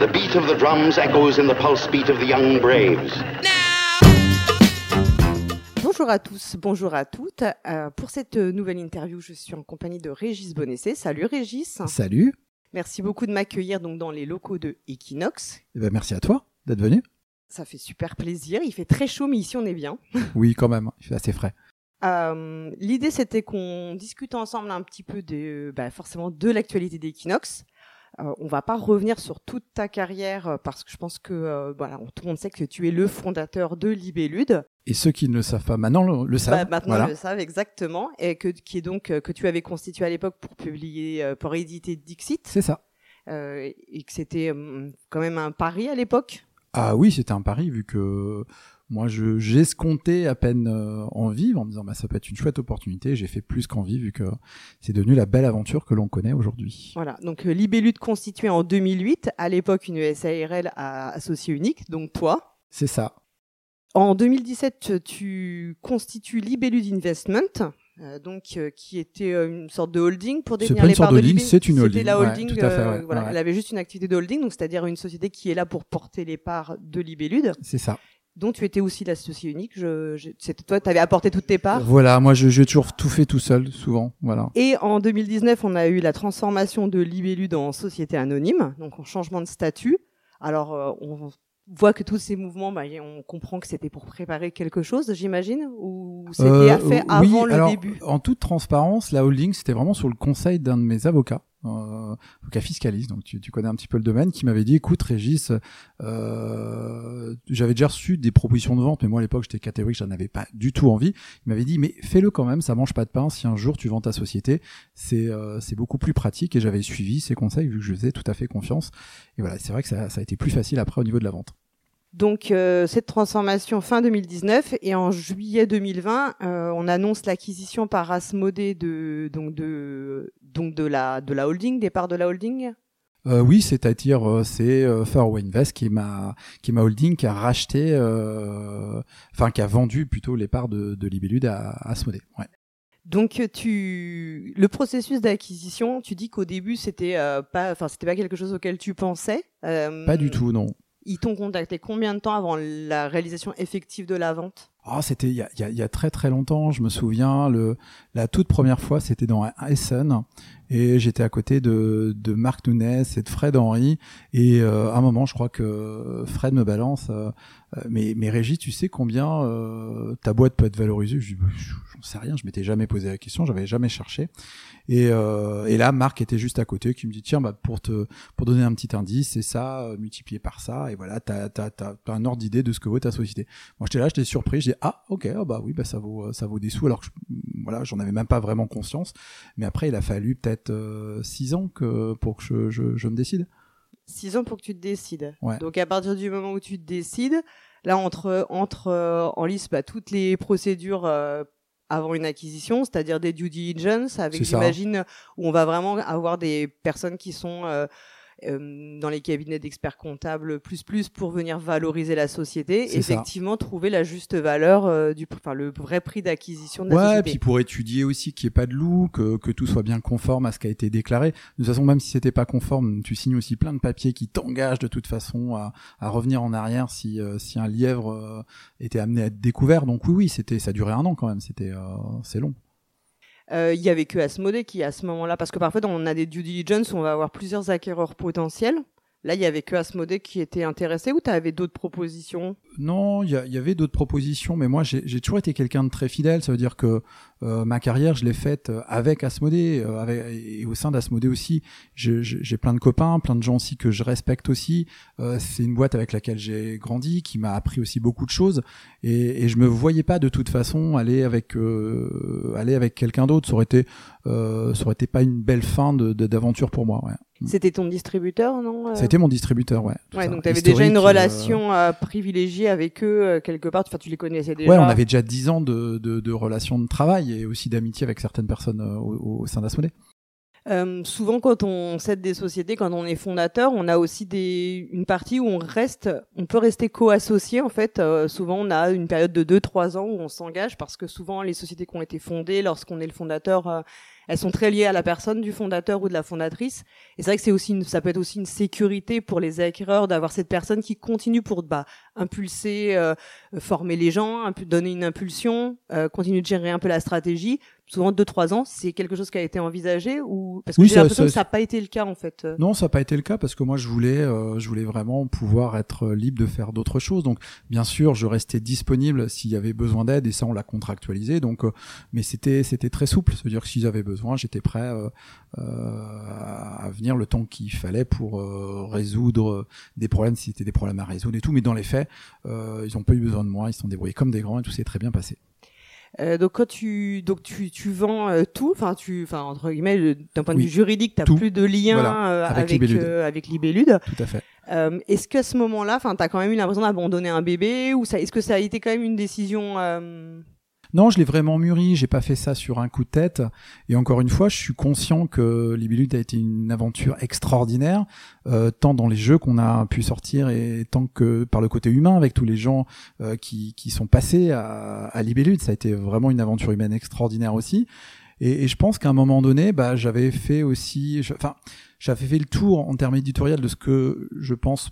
The beat of the drums echoes in the pulse beat of the young braves. Bonjour à tous, bonjour à toutes. Euh, pour cette nouvelle interview, je suis en compagnie de Régis Bonessé. Salut Régis. Salut. Merci beaucoup de m'accueillir donc dans les locaux de Equinox. Eh ben, merci à toi d'être venu. Ça fait super plaisir. Il fait très chaud, mais ici on est bien. oui, quand même. Il fait assez frais. Euh, L'idée, c'était qu'on discute ensemble un petit peu de, bah, forcément de l'actualité d'Equinox. Euh, on va pas revenir sur toute ta carrière euh, parce que je pense que euh, voilà, tout le monde sait que tu es le fondateur de Libellude. Et ceux qui ne le savent pas maintenant le, le savent. Bah, maintenant voilà. ils le savent exactement et que qui est donc euh, que tu avais constitué à l'époque pour publier euh, pour éditer Dixit C'est ça. et que c'était hum, quand même un pari à l'époque. Ah oui, c'était un pari vu que moi je j'escomptais à peine euh, en vivre en me disant bah ça peut être une chouette opportunité. J'ai fait plus qu'en vivre vu que c'est devenu la belle aventure que l'on connaît aujourd'hui. Voilà, donc euh, Libellude constituée en 2008, à l'époque une SARL à associé unique, donc toi. C'est ça. En 2017, tu constitues Libellude Investment, euh, donc euh, qui était euh, une sorte de holding pour détenir pas les une sorte parts de Libellude. c'est une C'était holding, la ouais, holding. tout à fait, ouais, voilà, ouais. elle avait juste une activité de holding, donc c'est-à-dire une société qui est là pour porter les parts de Libellude, C'est ça. Dont tu étais aussi l'associé unique. Je, je- c'était toi, tu avais apporté toutes tes parts. Voilà, moi je j'ai toujours tout fait tout seul souvent. Voilà. Et en 2019, on a eu la transformation de Libellude en société anonyme, donc en changement de statut. Alors, euh, on voit que tous ces mouvements, bah, on comprend que c'était pour préparer quelque chose, j'imagine, ou c'était Euh, fait oui, avant le alors, début. En toute transparence, la holding, c'était vraiment sur le conseil d'un de mes avocats, euh, avocat fiscaliste, donc tu, connais un petit peu le domaine, qui m'avait dit, écoute Régis, euh, j'avais déjà reçu des propositions de vente, mais moi à l'époque j'étais catégorique, j'en avais pas du tout envie. Il m'avait dit, mais fais-le quand même, ça mange pas de pain. Si un jour tu vends ta société, c'est euh, beaucoup plus pratique. Et j'avais suivi ses conseils vu que je faisais tout à fait confiance. Et voilà, c'est vrai que ça, ça a été plus facile après au niveau de la vente. Donc, euh, cette transformation fin 2019 et en juillet 2020, euh, on annonce l'acquisition par Asmodée de donc de donc de la de la holding, des parts de la holding? Euh, oui, c'est-à-dire euh, c'est euh, Fairway Invest qui est ma qui ma holding qui a racheté, euh, enfin qui a vendu plutôt les parts de, de Libellude à, à. Ouais. Donc tu le processus d'acquisition, tu dis qu'au début c'était pas enfin c'était pas quelque chose auquel tu pensais. Pas du tout, non. Ils t'ont contacté combien de temps avant la réalisation effective de la vente? Ah, c'était il y y a très très longtemps. Je me souviens le la toute première fois, c'était dans Essen et j'étais à côté de de Marc Nunes et de Fred Henry et euh, à un moment, je crois que Fred me balance. Euh, euh, mais mais Régis, tu sais combien euh, ta boîte peut être valorisée? Je dis, bah, j'en sais rien. Je m'étais jamais posé la question, j'avais jamais cherché. Et, euh, et là, Marc était juste à côté, qui me dit tiens, bah, pour te pour donner un petit indice, c'est ça euh, multiplié par ça, et voilà, t'as t'as t'as t'as un ordre d'idée de ce que vaut ta société. Moi, j'étais là, j'étais surpris, je dis ah ok, ah, bah oui, bah ça vaut ça vaut des sous, alors que voilà, j'en avais même pas vraiment conscience. Mais après, il a fallu peut-être euh, six ans que pour que je je, je me décide. Six ans pour que tu te décides. Ouais. Donc à partir du moment où tu te décides, là entre entre euh, en lice bah, toutes les procédures euh, avant une acquisition, c'est-à-dire des due diligence, avec j'imagine où on va vraiment avoir des personnes qui sont euh, dans les cabinets d'experts comptables plus plus pour venir valoriser la société, ça. effectivement trouver la juste valeur euh, du enfin le vrai prix d'acquisition de la Ouais, société. puis pour étudier aussi qu'il n'y ait pas de loup, que, que tout soit bien conforme à ce qui a été déclaré. De toute façon, même si c'était pas conforme, tu signes aussi plein de papiers qui t'engagent de toute façon à, à revenir en arrière si, euh, si un lièvre euh, était amené à être découvert. Donc oui, oui, c'était, ça durait un an quand même. C'était, euh, c'est long. Euh, il y avait que Asmodée qui, à ce moment-là, parce que parfois, on a des due diligence on va avoir plusieurs acquéreurs potentiels. Là, il y avait que Asmodée qui était intéressé ou tu avais d'autres propositions? Non, il y, y avait d'autres propositions, mais moi j'ai toujours été quelqu'un de très fidèle. Ça veut dire que euh, ma carrière, je l'ai faite euh, avec Asmodée, euh, avec, et au sein d'Asmodée aussi. J'ai plein de copains, plein de gens aussi que je respecte aussi. Euh, C'est une boîte avec laquelle j'ai grandi, qui m'a appris aussi beaucoup de choses, et, et je me voyais pas de toute façon aller avec euh, aller avec quelqu'un d'autre. Ça aurait été euh, ça aurait été pas une belle fin de- de- d'aventure pour moi. Ouais. C'était ton distributeur, non Ça a été mon distributeur, ouais. Ouais, ça. donc tu avais déjà une relation euh, privilégiée avec eux quelque part. Enfin, tu les connaissais déjà. Ouais, on avait déjà dix ans de, de, de relations de travail et aussi d'amitié avec certaines personnes euh, au, sein d'Asmodée. Euh, souvent, quand on cède des sociétés, quand on est fondateur, on a aussi une partie où on reste, on peut rester co-associé. En fait, Euh, souvent, on a une période de 2-3 ans où on s'engage parce que souvent, les sociétés qui ont été fondées, lorsqu'on est le fondateur, elles sont très liées à la personne du fondateur ou de la fondatrice. Et c'est vrai que c'est aussi, ça peut être aussi une sécurité pour les acquéreurs d'avoir cette personne qui continue pour bah, impulser, euh, former les gens, donner une impulsion, euh, continuer de gérer un peu la stratégie, souvent deux trois ans, c'est quelque chose qui a été envisagé ou parce que j'ai l'impression que ça n'a pas été le cas en fait. Non, ça n'a pas été le cas parce que moi je voulais, euh, je voulais vraiment pouvoir être libre de faire d'autres choses. Donc bien sûr, je restais disponible s'il y avait besoin d'aide et ça on l'a contractualisé. Donc, mais c'était c'était très souple, c'est-à-dire que s'ils avaient besoin, j'étais prêt à venir le temps qu'il fallait pour résoudre des problèmes si c'était des problèmes à résoudre et tout. Mais dans les faits, ils n'ont pas eu besoin de moi, ils se sont débrouillés comme des grands et tout s'est très bien passé. Euh, donc quand tu donc tu, tu vends euh, tout, enfin tu enfin entre guillemets d'un point de vue juridique, tu plus de lien euh, avec avec Libellude. Tout à fait. est-ce qu'à ce moment-là, enfin tu as quand même eu l'impression d'abandonner un bébé ou ça est-ce que ça a été quand même une décision non, je l'ai vraiment mûri. J'ai pas fait ça sur un coup de tête. Et encore une fois, je suis conscient que Libellude a été une aventure extraordinaire, euh, tant dans les jeux qu'on a pu sortir et tant que par le côté humain avec tous les gens euh, qui, sont passés à, à. Ça a été vraiment une aventure humaine extraordinaire aussi. Et, et je pense qu'à un moment donné, bah, j'avais fait aussi, enfin, j'avais fait le tour en termes éditorial de ce que je pense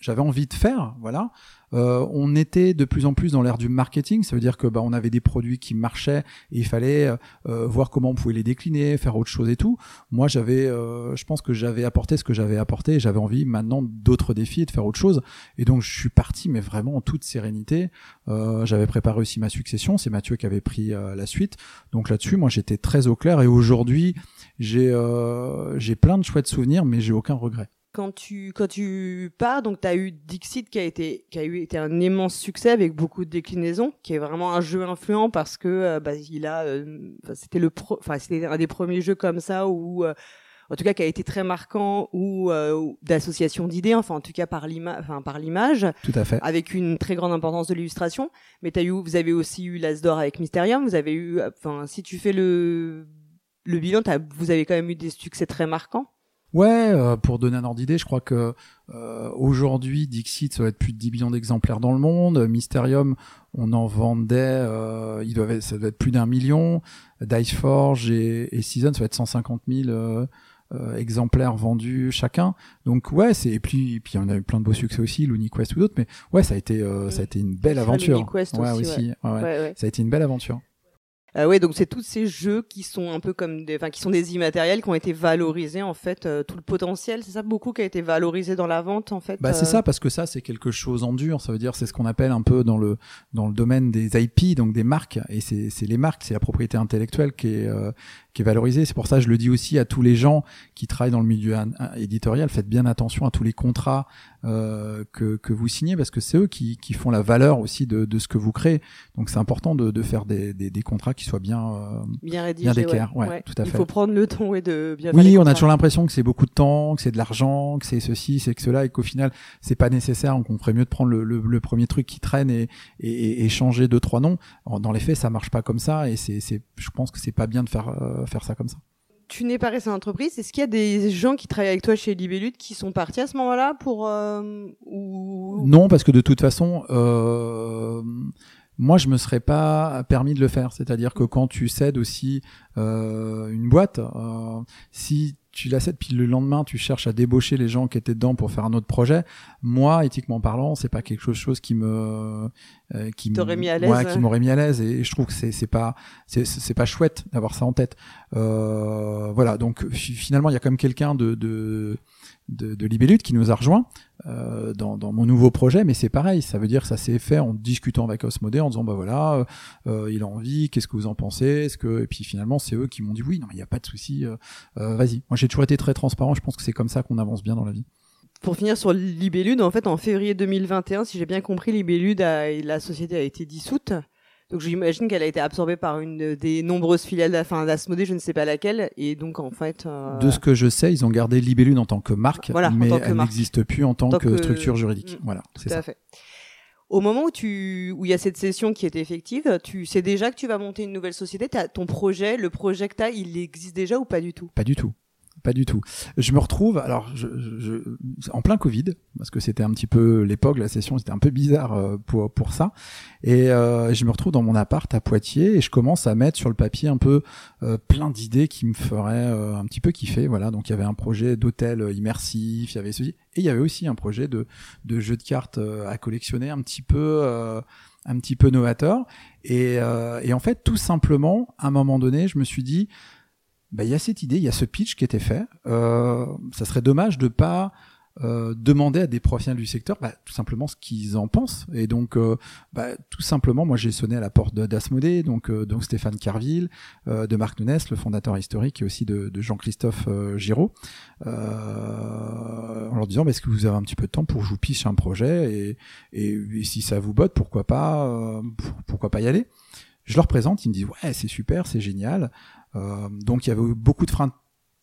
j'avais envie de faire, voilà. Euh, on était de plus en plus dans l'ère du marketing, ça veut dire que bah, on avait des produits qui marchaient et il fallait euh, voir comment on pouvait les décliner, faire autre chose et tout. Moi, j'avais, euh, je pense que j'avais apporté ce que j'avais apporté et j'avais envie maintenant d'autres défis et de faire autre chose. Et donc, je suis parti, mais vraiment en toute sérénité. j'avais préparé aussi ma succession, c'est Mathieu qui avait pris la suite. Donc là-dessus, moi, j'étais très au clair et aujourd'hui, j'ai j'ai plein de chouettes souvenirs, mais j'ai aucun regret quand tu quand tu pars, donc tu as eu Dixit qui a été qui a eu été un immense succès avec beaucoup de déclinaisons, qui est vraiment un jeu influent parce que euh, bah, il a euh, c'était le enfin c'était un des premiers jeux comme ça où euh, en tout cas qui a été très marquant ou d'association d'idées, enfin en tout cas par l'image, enfin par l'image, tout à fait, avec une très grande importance de l'illustration. Mais as eu, vous avez aussi eu l'As d'or avec Mysterium, vous avez eu, enfin si tu fais le le bilan, vous avez quand même eu des succès très marquants. Ouais, euh, pour donner un ordre d'idée, je crois que euh, aujourd'hui, Dixit, ça va être plus de 10 millions d'exemplaires dans le monde. Mysterium, on en vendait, euh, il doit, ça doit être plus d'un million. Diceforge et, et Season, ça va être 150 000 euh, exemplaires vendus chacun. Donc ouais, c'est et puis puis on a eu plein de beaux succès aussi, l'Uniquest ou d'autres, mais ouais, ça a été ça a été une belle aventure. ouais, aussi, ouais. Ouais, ça a été une belle aventure. Euh, ouais, donc c'est tous ces jeux qui sont un peu comme des, enfin qui sont des immatériels qui ont été valorisés en fait, euh, tout le potentiel, c'est ça beaucoup qui a été valorisé dans la vente en fait. Bah c'est euh ça parce que ça c'est quelque chose en dur, ça veut dire c'est ce qu'on appelle un peu dans le dans le domaine des IP donc des marques et c'est c'est les marques, c'est la propriété intellectuelle qui est euh, qui est valorisée. C'est pour ça que je le dis aussi à tous les gens qui travaillent dans le milieu éditorial, faites bien attention à tous les contrats euh, que, que vous signez parce que c'est eux qui, qui font la valeur aussi de, de ce que vous créez. Donc c'est important de, de faire des, des, des, contrats qui soient bien euh, bien rédigés, bien ouais, tout à fait. Il faut prendre le temps et de bien. Oui, on a toujours l'impression que c'est beaucoup de temps, que c'est de l'argent, que c'est ceci, c'est que cela, et qu'au final c'est pas nécessaire. Donc on ferait mieux de prendre le, le, premier truc qui traîne et, et, et, changer deux trois noms. Dans les faits, ça marche pas comme ça et c'est, je pense que c'est pas bien de faire euh, faire ça comme ça tu n'es pas resté en entreprise. Est-ce qu'il y a des gens qui travaillent avec toi chez Libellude qui sont partis à ce moment-là pour euh, ou... Non, parce que de toute façon, euh, moi, je me serais pas permis de le faire. C'est-à-dire que quand tu cèdes aussi euh, une boîte, euh, si tu la cèdes puis le lendemain tu cherches à débaucher les gens qui étaient dedans pour faire un autre projet. Moi éthiquement parlant c'est pas quelque chose qui me euh, qui m'aurait mis à l'aise ouais, qui m'aurait mis à l'aise. Et, je trouve que c'est c'est pas c'est c'est pas chouette d'avoir ça en tête. Euh, voilà. Donc finalement il y a quand même quelqu'un de, de de, de qui nous a rejoint euh, dans, dans, mon nouveau projet, mais c'est pareil, ça veut dire ça s'est fait en discutant avec Osmodé, en disant bah voilà, euh, euh, il a envie, qu'est-ce que vous en pensez, est-ce que et puis finalement c'est eux qui m'ont dit oui, non il n'y a pas de souci, euh, euh, vas-y. Moi j'ai toujours été très transparent, je pense que c'est comme ça qu'on avance bien dans la vie. Pour finir sur Libellude, en fait en février 2021, si j'ai bien compris, Libellude a, la société a été dissoute. Donc j'imagine qu'elle a été absorbée par une des nombreuses filiales d'Asmodée, je ne sais pas laquelle, et donc en fait. Euh... De ce que je sais, ils ont gardé Libellune en tant que marque, voilà, mais elle n'existe plus en tant, que, structure juridique. Mm, voilà, c'est ça. Fait. Au moment où tu où il y a cette session qui est effective, tu sais déjà que tu vas monter une nouvelle société. As ton projet, le projet que tu as, il existe déjà ou pas du tout? Pas du tout. Pas du tout. Je me retrouve, alors, je, je, en plein Covid, parce que c'était un petit peu l'époque, la session, c'était un peu bizarre euh, pour pour ça, et euh, je me retrouve dans mon appart à Poitiers et je commence à mettre sur le papier un peu euh, plein d'idées qui me feraient un petit peu kiffer. Voilà, donc il y avait un projet d'hôtel immersif, il y avait ceci, et il y avait aussi un projet de de jeu de cartes à collectionner un petit peu un petit peu novateur. Et, et en fait, tout simplement, à un moment donné, je me suis dit bah, il y a cette idée, il y a ce pitch qui était fait. Euh, ça serait dommage de pas euh, demander à des professionnels du secteur bah, tout simplement ce qu'ils en pensent. Et donc, euh, bah, tout simplement, moi j'ai sonné à la porte d'Asmodée, donc, euh, donc Stéphane Carville, euh, de Marc Nunes, le fondateur historique, et aussi de, de Jean-Christophe Giraud, en leur disant bah, est-ce que vous avez un petit peu de temps pour que je vous piche un projet et, et, et si ça vous botte, pourquoi pas, pourquoi pas y aller? Je leur présente, ils me disent ouais c'est super, c'est génial. Euh, donc il y avait beaucoup de freins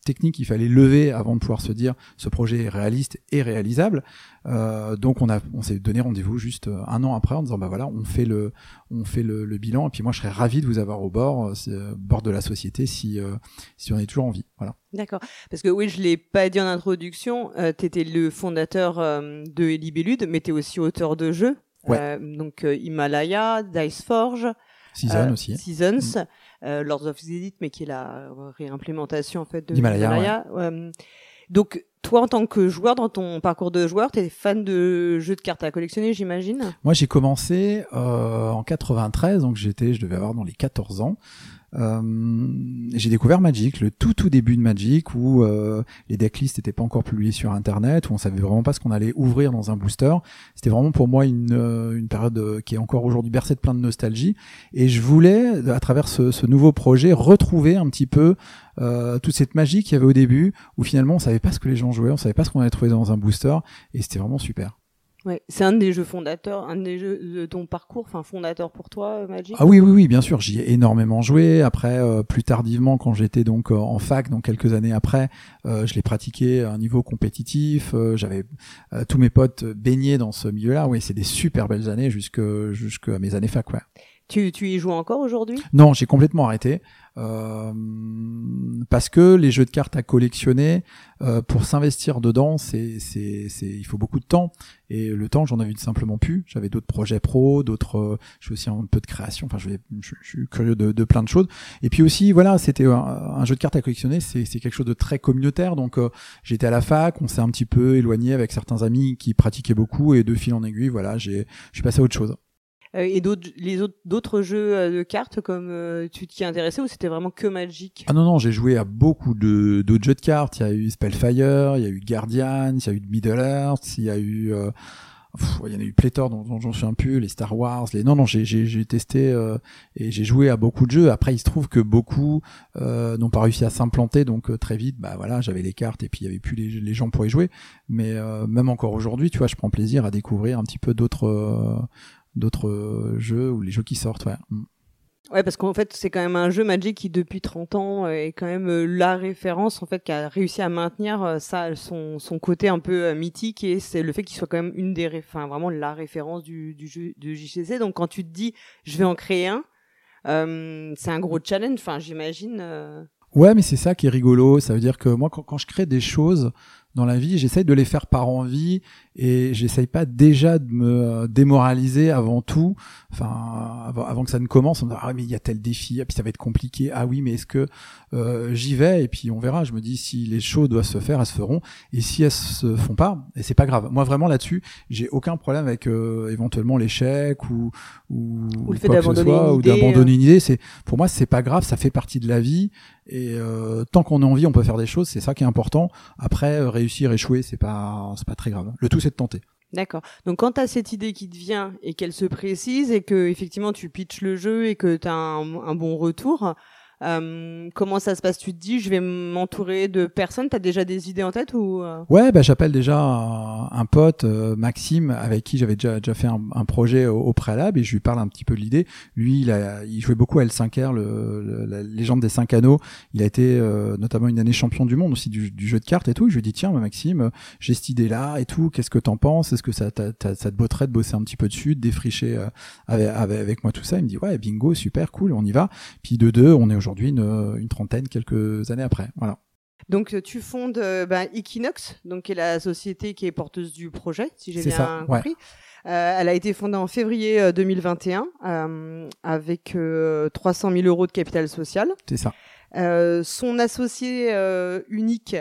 techniques qu'il fallait lever avant de pouvoir se dire ce projet est réaliste et réalisable. Euh, donc on a on s'est donné rendez-vous juste euh, un an après en disant bah voilà on fait le on fait le, bilan et puis moi je serais ravi de vous avoir au bord euh, bord de la société si si on est toujours en vie. Voilà. D'accord. Parce que oui je l'ai pas dit en introduction, tu étais le fondateur de Libellude mais tu es aussi auteur de jeux. Ouais. donc Himalaya, Dice Forge. Season aussi. Seasons. Mm euh, Lords of the mais qui est la réimplémentation en fait de Himalaya. donc toi, en tant que joueur, dans ton parcours de joueur, tu es fan de jeux de cartes à collectionner, j'imagine? Moi, j'ai commencé euh, en 93, donc j'étais, je devais avoir dans les 14 ans. Euh, j'ai découvert Magic, le tout tout début de Magic, où euh, les decklists n'étaient pas encore publiés sur Internet, où on savait vraiment pas ce qu'on allait ouvrir dans un booster. C'était vraiment pour moi une, euh, une période euh, qui est encore aujourd'hui bercée de plein de nostalgie. Et je voulais, à travers ce, ce nouveau projet, retrouver un petit peu toute cette magie qu'il y avait au début, où finalement on savait pas ce que les gens jouaient, on savait pas ce qu'on allait trouver dans un booster, et c'était vraiment super. Ouais, c'est un des jeux fondateurs, un des jeux de ton parcours, enfin fondateur pour toi, euh, Magic. Ah oui, oui, oui, bien sûr, j'y ai énormément joué. Après, euh, plus tardivement, quand j'étais donc euh, en fac, donc quelques années après, je l'ai pratiqué à un niveau compétitif. J'avais tous mes potes baignés dans ce milieu-là. Oui, c'est des super belles années jusque jusqu'à mes années fac, ouais. Tu, tu y joues encore aujourd'hui? Non, j'ai complètement arrêté. Euh, parce que les jeux de cartes à collectionner, euh, pour s'investir dedans, c'est, c'est, c'est, il faut beaucoup de temps. Et le temps, j'en avais simplement plus. J'avais d'autres projets pro, d'autres. Euh, je fais aussi un peu de création. Enfin, je, je, suis curieux de, de, plein de choses. Et puis aussi, voilà, c'était un, jeu de cartes à collectionner. C'est, c'est quelque chose de très communautaire. Donc, euh, j'étais à la fac. On s'est un petit peu éloigné avec certains amis qui pratiquaient beaucoup. Et de fil en aiguille, voilà, j'ai, je suis passé à autre chose. Euh, et d'autres les autres d'autres jeux euh, de cartes comme euh, tu t'y intéressais ou c'était vraiment que Magic? Ah non non, j'ai joué à beaucoup de d'autres jeux de cartes, il y a eu Spellfire, il y a eu Guardian, il y a eu Middle Earth, il y a eu il y en a eu pléthore dont, j'en suis un peu les Star Wars, les non non j'ai testé et j'ai joué à beaucoup de jeux. Après il se trouve que beaucoup n'ont pas réussi à s'implanter donc très vite bah voilà j'avais les cartes et puis il y avait plus les, les gens pour y jouer. Mais même encore aujourd'hui tu vois je prends plaisir à découvrir un petit peu d'autres d'autres euh, jeux ou les jeux qui sortent. Ouais. Mm. Ouais, parce qu'en fait, c'est quand même un jeu Magic qui, depuis 30 ans, est quand même euh, la référence, en fait, qui a réussi à maintenir euh, ça, son, son côté un peu mythique, et c'est le fait qu'il soit quand même une des, enfin, vraiment la référence du, du jeu de JCC. Donc, quand tu te dis, je vais en créer un, c'est un gros challenge, enfin, j'imagine. Ouais, mais c'est ça qui est rigolo. Ça veut dire que moi, quand, quand je crée des choses, dans la vie, j'essaye de les faire par envie et j'essaye pas déjà de me euh, démoraliser avant tout, enfin avant, que ça ne commence. On me dit ah mais il y a tel défi, et puis ça va être compliqué. Ah oui mais est-ce que euh, j'y vais? Et puis on verra. Je me dis si les choses doivent se faire, elles se feront et si elles se font pas, et c'est pas grave. Moi vraiment là-dessus, j'ai aucun problème avec euh, éventuellement l'échec ou ou, ou le fait d'abandonner ou d'abandonner une idée. C'est pour moi c'est pas grave, ça fait partie de la vie et tant qu'on a envie, on peut faire des choses. C'est ça qui est important. Après réussir, échouer, c'est pas c'est pas très grave. Le tout c'est de tenter. D'accord. Donc quand tu as cette idée qui te vient et qu'elle se précise et que effectivement tu pitches le jeu et que tu as un, bon retour, euh, comment ça se passe? Tu te dis, je vais m'entourer de personnes. T'as déjà des idées en tête ou euh? Ouais, bah j'appelle déjà un, pote, euh, Maxime, avec qui j'avais déjà déjà fait un, projet au, préalable et je lui parle un petit peu de l'idée. Lui, il jouait beaucoup à L5R, le, la légende des cinq anneaux. Il a été notamment une année champion du monde aussi du, jeu de cartes et tout. je lui dis tiens, Maxime, j'ai cette idée là et tout. Qu'est-ce que t'en penses? Est-ce que ça, ça te botterait de bosser un petit peu dessus, de défricher avec, avec, avec, moi tout ça? Il me dit ouais, bingo, super, cool, on y va. Puis de deux, on est aujourd'hui aujourd'hui une, une, trentaine quelques années après. Voilà. Donc euh, tu fondes bah, Equinox, donc qui est la société qui est porteuse du projet, si j'ai bien ça, ouais. compris. Euh, elle a été fondée en février euh, 2021 euh, avec euh, 300 000 euros de capital social. C'est ça. Son associé unique,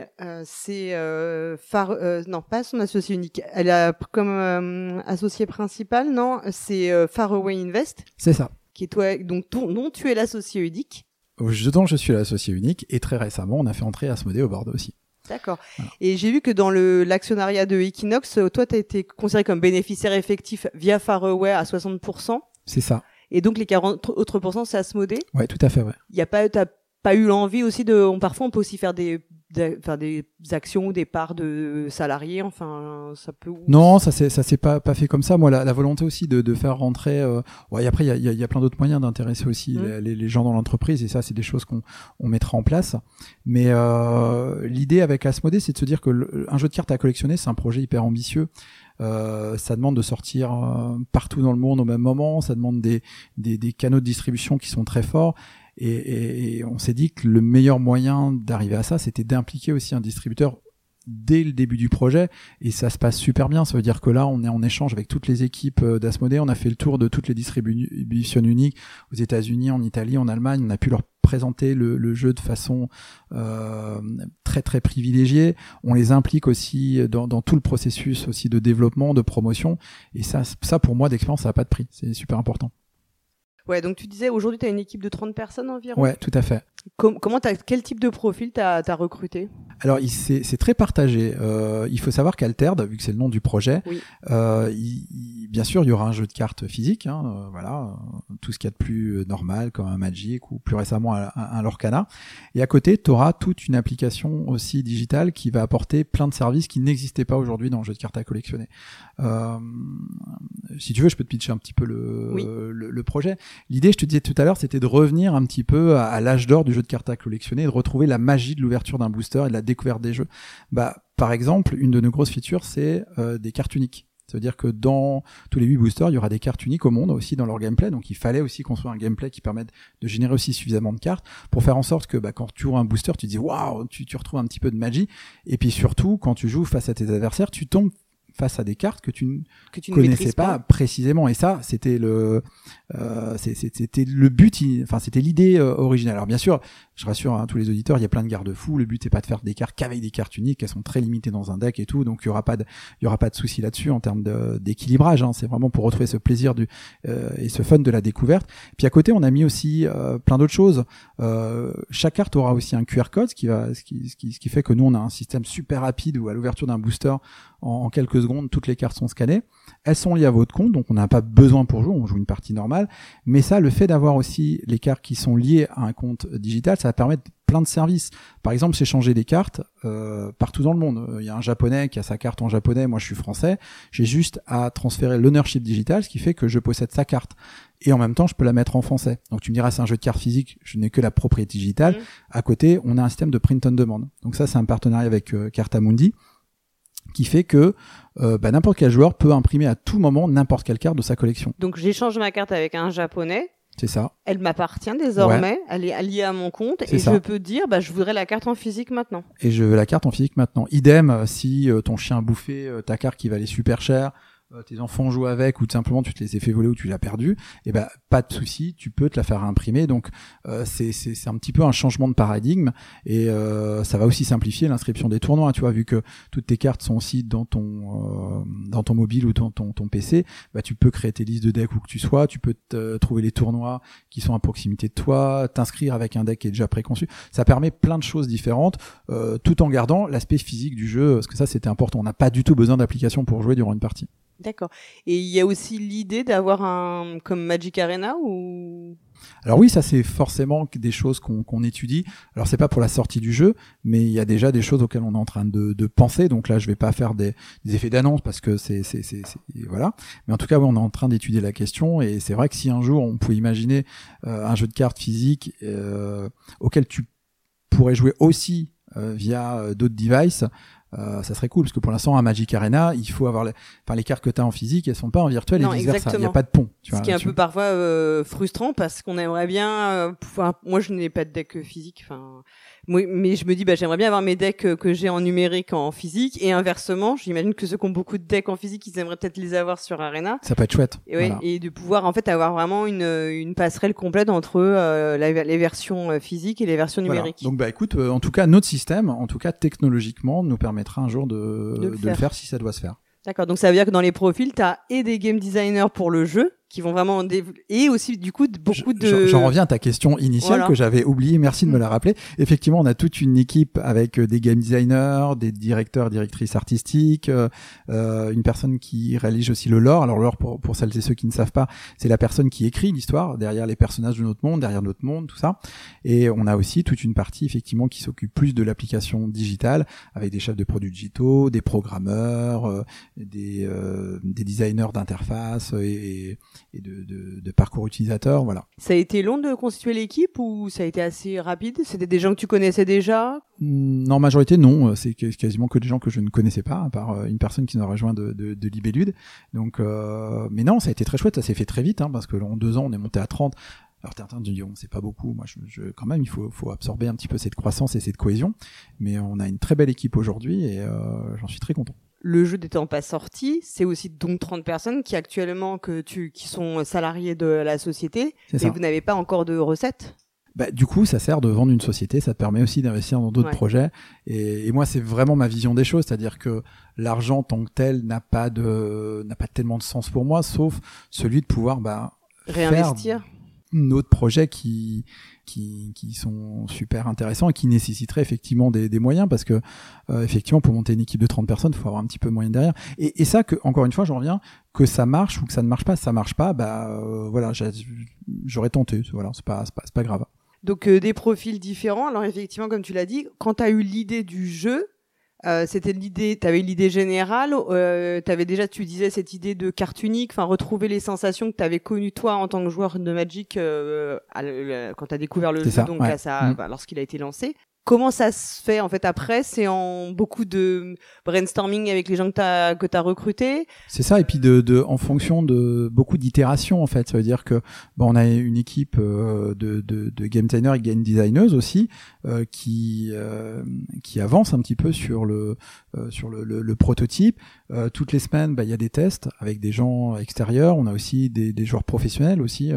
c'est Far- non pas son associé unique. Elle a comme associé principal, non, c'est Faraway Invest, C'est ça. qui est toi, donc ton, dont tu es l'associé unique. Je, dont je suis l'associé unique et très récemment, on a fait entrer Asmodée au board aussi. D'accord. Voilà. Et j'ai vu que dans le l'actionnariat de Equinox, euh, toi, tu as été considéré comme bénéficiaire effectif via Faraway à 60%. C'est ça. Et donc, les 40 autres pourcents, c'est Asmodée. Ouais, tout à fait. Il y a pas, t'as pas eu l'envie aussi de, on, parfois, on peut aussi faire des, des, faire des actions ou des parts de salariés. Enfin, ça peut. Non, ça s'est ça s'est pas pas fait comme ça. Moi, la, la volonté aussi de, de faire rentrer. Euh, ouais, et après, il y a, y a- y a plein d'autres moyens d'intéresser aussi Mm. les, les gens dans l'entreprise, et ça, c'est des choses qu'on on mettra en place. Mais euh, l'idée avec Asmodée, c'est de se dire que le- un jeu de cartes à collectionner, c'est un projet hyper ambitieux. Euh, ça demande de sortir euh, partout dans le monde au même moment. Ça demande des, des, des canaux de distribution qui sont très forts. Et, et- et on s'est dit que le meilleur moyen d'arriver à ça, c'était d'impliquer aussi un distributeur dès le début du projet et ça se passe super bien. Ça veut dire que là, on est en échange avec toutes les équipes euh, d'Asmodée. On a fait le tour de toutes les distributions uniques aux États-Unis, en Italie, en Allemagne. On a pu leur présenter le, le jeu de façon euh, très très privilégiée. On les implique aussi dans, dans tout le processus aussi de développement, de promotion. Et ça, ça pour moi, d'expérience, ça n'a pas de prix. C'est super important. Ouais, donc tu disais aujourd'hui, tu as une équipe de 30 personnes environ. Ouais, tout à fait. Com- comment t'as, quel type de profil t'as, as recruté? Alors, c'est très partagé. Euh, il faut savoir qu'Alterd, vu que c'est le nom du projet, Oui. euh, il- il- bien sûr, il y aura un jeu de cartes physique, hein, euh, voilà, euh, tout ce qu'il y a de plus euh, normal, comme un Magic ou plus récemment un, un Lorcana. Et à côté, tu auras toute une application aussi digitale qui va apporter plein de services qui n'existaient pas aujourd'hui dans le jeu de cartes à collectionner. Euh, si tu veux, je peux te pitcher un petit peu le, Oui. le, le projet. L'idée, je te disais tout à l'heure, c'était de revenir un petit peu à, à l'âge d'or du jeu de cartes à collectionner et de retrouver la magie de l'ouverture d'un booster et de la découverte des jeux. Bah, par exemple, une de nos grosses features, c'est euh, des cartes uniques. Ça veut dire que dans tous les 8 boosters, il y aura des cartes uniques au monde aussi dans leur gameplay. Donc il fallait aussi construire un gameplay qui permette de générer aussi suffisamment de cartes pour faire en sorte que bah, quand tu ouvres un booster, tu te dis waouh, tu, tu retrouves un petit peu de magie. Et puis surtout, quand tu joues face à tes adversaires, tu tombes face à des cartes que tu ne que tu ne connaissais pas, précisément et ça c'était le c'était le but enfin c'était l'idée euh, originale. Alors bien sûr je rassure hein, tous les auditeurs il y a plein de garde-fous. Le but c'est pas de faire des cartes qu'avec des cartes uniques. Elles sont très limitées dans un deck et tout. Donc il y aura pas de il y aura pas de souci là-dessus en termes d'équilibrage hein. c'est vraiment pour retrouver ce plaisir du euh, et ce fun de la découverte. Puis à côté on a mis aussi euh, plein d'autres choses. Euh, chaque carte aura aussi un QR code ce qui va ce qui, ce qui ce qui fait que nous on a un système super rapide où à l'ouverture d'un booster en quelques secondes, toutes les cartes sont scannées. Elles sont liées à votre compte, donc on n'a pas besoin pour jouer, on joue une partie normale. Mais ça, le fait d'avoir aussi les cartes qui sont liées à un compte digital, ça va permettre plein de services. Par exemple, s'échanger des cartes euh, partout dans le monde. Euh, Il y a un japonais qui a sa carte en japonais, moi je suis français. J'ai juste à transférer l'ownership digital, ce qui fait que je possède sa carte. Et en même temps, je peux la mettre en français. Donc tu me diras, c'est un jeu de cartes physique, je n'ai que la propriété digitale. Mhm. À côté, on a un système de print on demand. Donc ça, c'est un partenariat avec euh, Cartamundi qui fait que euh, bah, n'importe quel joueur peut imprimer à tout moment n'importe quelle carte de sa collection. Donc j'échange ma carte avec un japonais. C'est ça. Elle m'appartient désormais. Elle est alliée à mon compte et ça. je peux dire, bah, je voudrais la carte en physique maintenant. Et je veux la carte en physique maintenant. Idem, euh, si euh, ton chien a bouffé euh, ta carte qui valait super cher, tes enfants jouent avec ou tout simplement tu te les ai fait voler ou tu l'as perdu, et ben pas de souci, tu peux te la faire imprimer. Donc euh, c'est un petit peu un changement de paradigme et euh, ça va aussi simplifier l'inscription des tournois. Tu vois, vu que toutes tes cartes sont aussi dans ton euh, dans ton mobile ou dans ton ton PC, bah tu peux créer tes listes de decks où que tu sois, tu peux te, trouver les tournois qui sont à proximité de toi, t'inscrire avec un deck qui est déjà préconçu. Ça permet plein de choses différentes, euh, tout en gardant l'aspect physique du jeu, parce que ça c'était important. On n'a pas du tout besoin d'application pour jouer durant une partie. D'accord. Et il y a aussi l'idée d'avoir un comme Magic Arena ou? Alors oui, ça c'est forcément des choses qu'on qu'on étudie. Alors c'est pas pour la sortie du jeu, mais il y a déjà des choses auxquelles on est en train de, de penser. Donc là, je vais pas faire des, des effets d'annonce parce que c'est- voilà. Mais en tout cas, oui, on est en train d'étudier la question et c'est vrai que si un jour on pouvait imaginer euh, un jeu de cartes physique euh, auquel tu pourrais jouer aussi euh, via euh, d'autres devices. Euh, ça serait cool parce que pour l'instant à Magic Arena il faut avoir les, enfin, les cartes que tu as en physique elles sont pas en virtuel Non, et vice versa il y a pas de pont tu ce vois, qui est un peu parfois euh, frustrant parce qu'on aimerait bien euh, pouvoir moi je n'ai pas de deck physique enfin Oui, mais je me dis, bah, j'aimerais bien avoir mes decks euh, que j'ai en numérique en physique et inversement, j'imagine que ceux qui ont beaucoup de decks en physique, ils aimeraient peut-être les avoir sur Arena. Ça peut être chouette. Et, ouais, Voilà. et de pouvoir en fait avoir vraiment une, une passerelle complète entre euh, la- les versions euh, physiques et les versions Voilà. numériques. Donc bah écoute, euh, en tout cas notre système, en tout cas technologiquement, nous permettra un jour de, De le de faire. le faire si ça doit se faire. D'accord, donc ça veut dire que dans les profils, tu as et des game designers pour le jeu qui vont vraiment dév- et aussi du coup de- beaucoup de J'en reviens à ta question initiale Voilà. que j'avais oublié. Merci de me la rappeler. Effectivement, on a toute une équipe avec euh, des game designers, des directeurs, directrices artistiques, euh, euh, une personne qui réalise aussi le lore. Alors lore, pour, pour celles et ceux qui ne savent pas, c'est la personne qui écrit l'histoire derrière les personnages de notre monde, derrière notre monde, tout ça. Et on a aussi toute une partie effectivement qui s'occupe plus de l'application digitale, avec des chefs de produits digitaux, des programmeurs, euh, des, euh, des designers d'interface et, et de, de, de parcours utilisateur. Voilà. Ça a été long de constituer l'équipe ou ça a été assez rapide? C'était des gens que tu connaissais déjà? Mm, En majorité, non. C'est que- quasiment que des gens que je ne connaissais pas, à part euh, une personne qui nous a rejoint de, de, de Libellude. Donc, euh, mais non, ça a été très chouette. Ça s'est fait très vite, hein, parce que en deux ans, on est monté à 30. Alors, certains diront, c'est pas beaucoup. Moi, je, je, quand même, il faut, faut absorber un petit peu cette croissance et cette cohésion. Mais on a une très belle équipe aujourd'hui et euh, j'en suis très content. Le jeu n'étant pas sorti, c'est aussi donc 30 personnes qui actuellement que tu qui sont salariés de la société ça. vous n'avez pas encore de recettes? Bah, du coup, ça sert de vendre une société, ça te permet aussi d'investir dans d'autres Ouais. projets. Et, et moi, c'est vraiment ma vision des choses, c'est-à-dire que l'argent tant que tel n'a pas de n'a pas tellement de sens pour moi, sauf celui de pouvoir bah, Réinvestir. faire d'autres projets qui qui qui sont super intéressants et qui nécessiteraient effectivement des, des moyens parce que euh, effectivement pour monter une équipe de 30 personnes, il faut avoir un petit peu de moyens derrière. Et, et ça que encore une fois, je reviens que ça marche ou que ça ne marche pas, ça marche pas, bah euh, voilà, j'aurais tenté, voilà, c'est pas pas grave. Donc euh, des profils différents. Alors effectivement, comme tu l'as dit, quand tu as eu l'idée du jeu, euh, c'était l'idée, tu avais l'idée générale, euh, tu avais déjà, tu disais, cette idée de carte unique, enfin retrouver les sensations que tu avais connues toi en tant que joueur de Magic euh, à le- quand tu as découvert le jeu, ça, donc ouais. à sa- Mm. bah, lorsqu'il a été lancé. Comment ça se fait en fait après? C'est en beaucoup de brainstorming avec les gens que tu as que t'as recrutés? C'est ça, et puis de, de, en fonction de beaucoup d'itérations en fait. Ça veut dire que bon, on a une équipe euh, de, de, de game designers et game designers aussi euh, qui euh, qui avance un petit peu sur le euh, sur le, le, le prototype. Euh, toutes les semaines, bah, il y a des tests avec des gens extérieurs. On a aussi des, des joueurs professionnels aussi.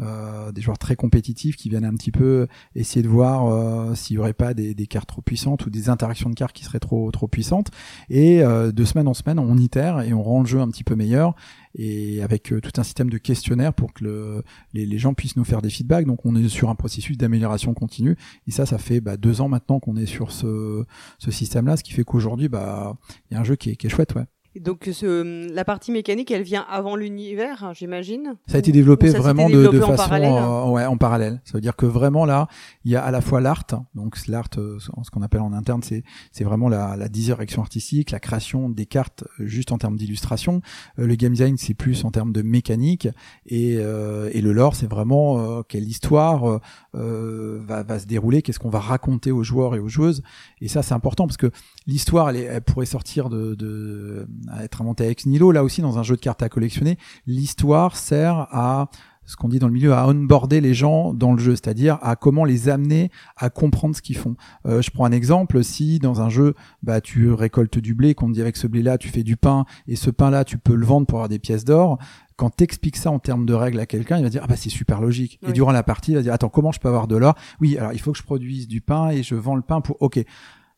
Euh, des joueurs très compétitifs qui viennent un petit peu essayer de voir euh, s'il y aurait pas des, cartes trop puissantes ou des interactions de cartes qui seraient trop trop puissantes. Et euh, de semaine en semaine on itère et on rend le jeu un petit peu meilleur et avec tout un système de questionnaires pour que le, les, gens puissent nous faire des feedbacks. Donc on est sur un processus d'amélioration continue. Et ça ça fait bah, deux ans maintenant qu'on est sur ce, ce système là ce qui fait qu'aujourd'hui bah il y a un jeu qui est, qui est chouette ouais donc ce, la partie mécanique, elle vient avant l'univers, hein, j'imagine. Ça a été développé vraiment de, développé de en façon parallèle euh, ouais, en parallèle. Ça veut dire que vraiment là, il y a à la fois l'art, donc l'art, euh, ce qu'on appelle en interne, c'est c'est vraiment la, la direction artistique, la création des cartes euh, juste en termes d'illustration. Euh, le game design, c'est plus en termes de mécanique et, euh, et le lore, c'est vraiment euh, quelle histoire va, va se dérouler, qu'est-ce qu'on va raconter aux joueurs et aux joueuses. Et ça, c'est important parce que l'histoire, elle, elle pourrait sortir de, de à être inventée ex nihilo. Là aussi, dans un jeu de cartes à collectionner, l'histoire sert à ce qu'on dit dans le milieu, à onboarder les gens dans le jeu, c'est-à-dire à comment les amener à comprendre ce qu'ils font. Euh, je prends un exemple, si dans un jeu, bah, tu récoltes du blé, qu'on te dit avec ce blé-là, tu fais du pain, et ce pain-là, tu peux le vendre pour avoir des pièces d'or, quand t'expliques ça en termes de règles à quelqu'un, il va dire ah bah c'est super logique. Et durant la partie, il va dire attends comment je peux avoir de l'or? Oui, alors il faut que je produise du pain et je vends le pain pour ok.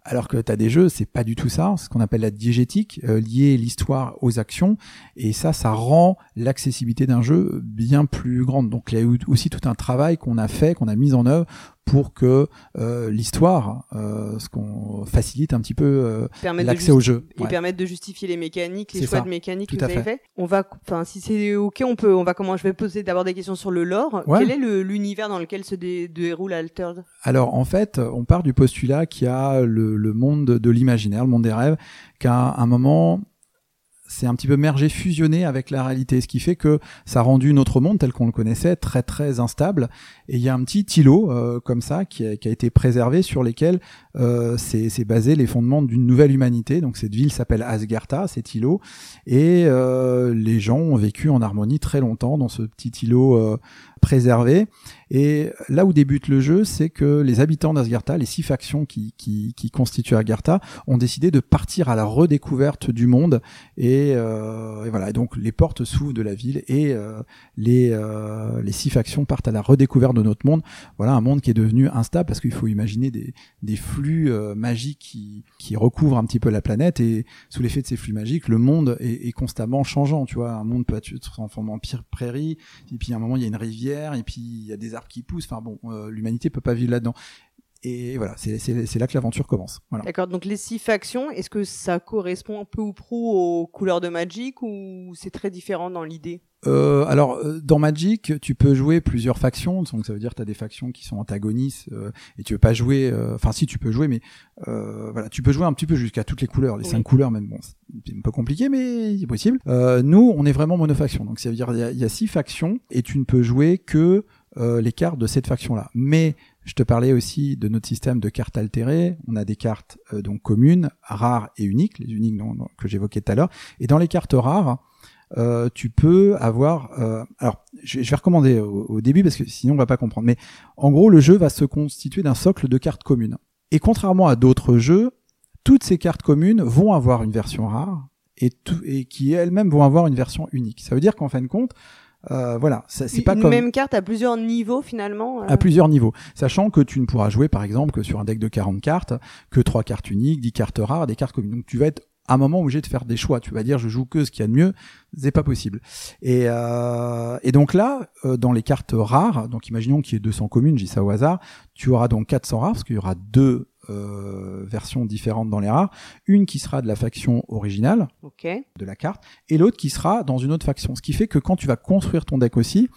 Alors que tu as des jeux, c'est pas du tout ça, ce qu'on appelle la diégétique, euh, lier l'histoire aux actions, et ça, ça rend l'accessibilité d'un jeu bien plus grande. Donc il y a eu aussi tout un travail qu'on a fait, qu'on a mis en œuvre pour que euh, l'histoire, euh, ce qu'on facilite un petit peu euh, l'accès au jeu. et Ouais. permettre de justifier les mécaniques, les choix ça. de mécaniques Tout que vous avez fait. fait. On va, enfin, si c'est ok, on peut, on va comment Je vais poser d'abord des questions sur le lore. Ouais. Quel est le- l'univers dans lequel se dé- déroule Altered? Alors en fait, on part du postulat qu'il y a le, le monde de l'imaginaire, le monde des rêves, qu'à un moment, c'est un petit peu mergé, fusionné avec la réalité, ce qui fait que ça a rendu notre monde tel qu'on le connaissait très très instable. Et il y a un petit îlot euh, comme ça qui a, été préservé sur lesquels euh, c'est basé les fondements d'une nouvelle humanité. Donc cette ville s'appelle Asgartha, cet îlot, et euh, les gens ont vécu en harmonie très longtemps dans ce petit îlot euh, préservée. Et là où débute le jeu, c'est que les habitants d'Asgartha, les six factions qui, qui, qui constituent Asgartha, ont décidé de partir à la redécouverte du monde. Et, euh, et voilà, et donc les portes s'ouvrent de la ville et euh, les, euh, les six factions partent à la redécouverte de notre monde. Voilà, un monde qui est devenu instable parce qu'il faut imaginer des, des flux euh, magiques qui, qui recouvrent un petit peu la planète. Et sous l'effet de ces flux magiques, le monde est, est constamment changeant. Tu vois, un monde peut être transformé en pire prairie, et puis à un moment il y a une rivière, et puis il y a des arbres qui poussent. Enfin bon, euh, l'humanité peut pas vivre là-dedans. Et voilà, c'est là que l'aventure commence. Voilà. D'accord, donc les six factions, est-ce que ça correspond un peu ou pro aux couleurs de Magic ou c'est très différent dans l'idée? Euh, alors, euh, dans Magic, tu peux jouer plusieurs factions. Donc, ça veut dire que tu as des factions qui sont antagonistes euh, et tu veux pas jouer. euh, Enfin, si tu peux jouer, mais voilà, tu peux jouer un petit peu jusqu'à toutes les couleurs, les Oui. cinq couleurs même. Bon, c'est un peu compliqué, mais c'est possible. Nous, on est vraiment monofaction. Donc, ça veut dire il y, a- il y a six factions et tu ne peux jouer que euh, les cartes de cette faction-là. Mais je te parlais aussi de notre système de cartes altérées. On a des cartes euh, donc communes, rares et uniques, les uniques que j'évoquais tout à l'heure. Et dans les cartes rares, euh, tu peux avoir. alors, je vais, recommander au, début parce que sinon on va pas comprendre. Mais en gros, le jeu va se constituer d'un socle de cartes communes. Et contrairement à d'autres jeux, toutes ces cartes communes vont avoir une version rare et qui elles-mêmes vont avoir une version unique. Ça veut dire qu'en fin de compte, euh, voilà, ça- c'est pas Une comme même carte à plusieurs niveaux finalement euh, à plusieurs niveaux. Sachant que tu ne pourras jouer, par exemple, que sur un deck de 40 cartes, que 3 cartes uniques, 10 cartes rares, des cartes communes. Donc tu vas être à un moment obligé de faire des choix. Tu vas dire, je joue que ce qu'il y a de mieux. C'est pas possible. Et, euh, et donc là, euh, dans les cartes rares, donc imaginons qu'il y ait 200 communes, j'ai ça au hasard, tu auras donc 400 rares, parce qu'il y aura deux euh, versions différentes dans les rares. Une qui sera de la faction originale, de la carte et l'autre qui sera dans une autre faction. Ce qui fait que quand tu vas construire ton deck aussi,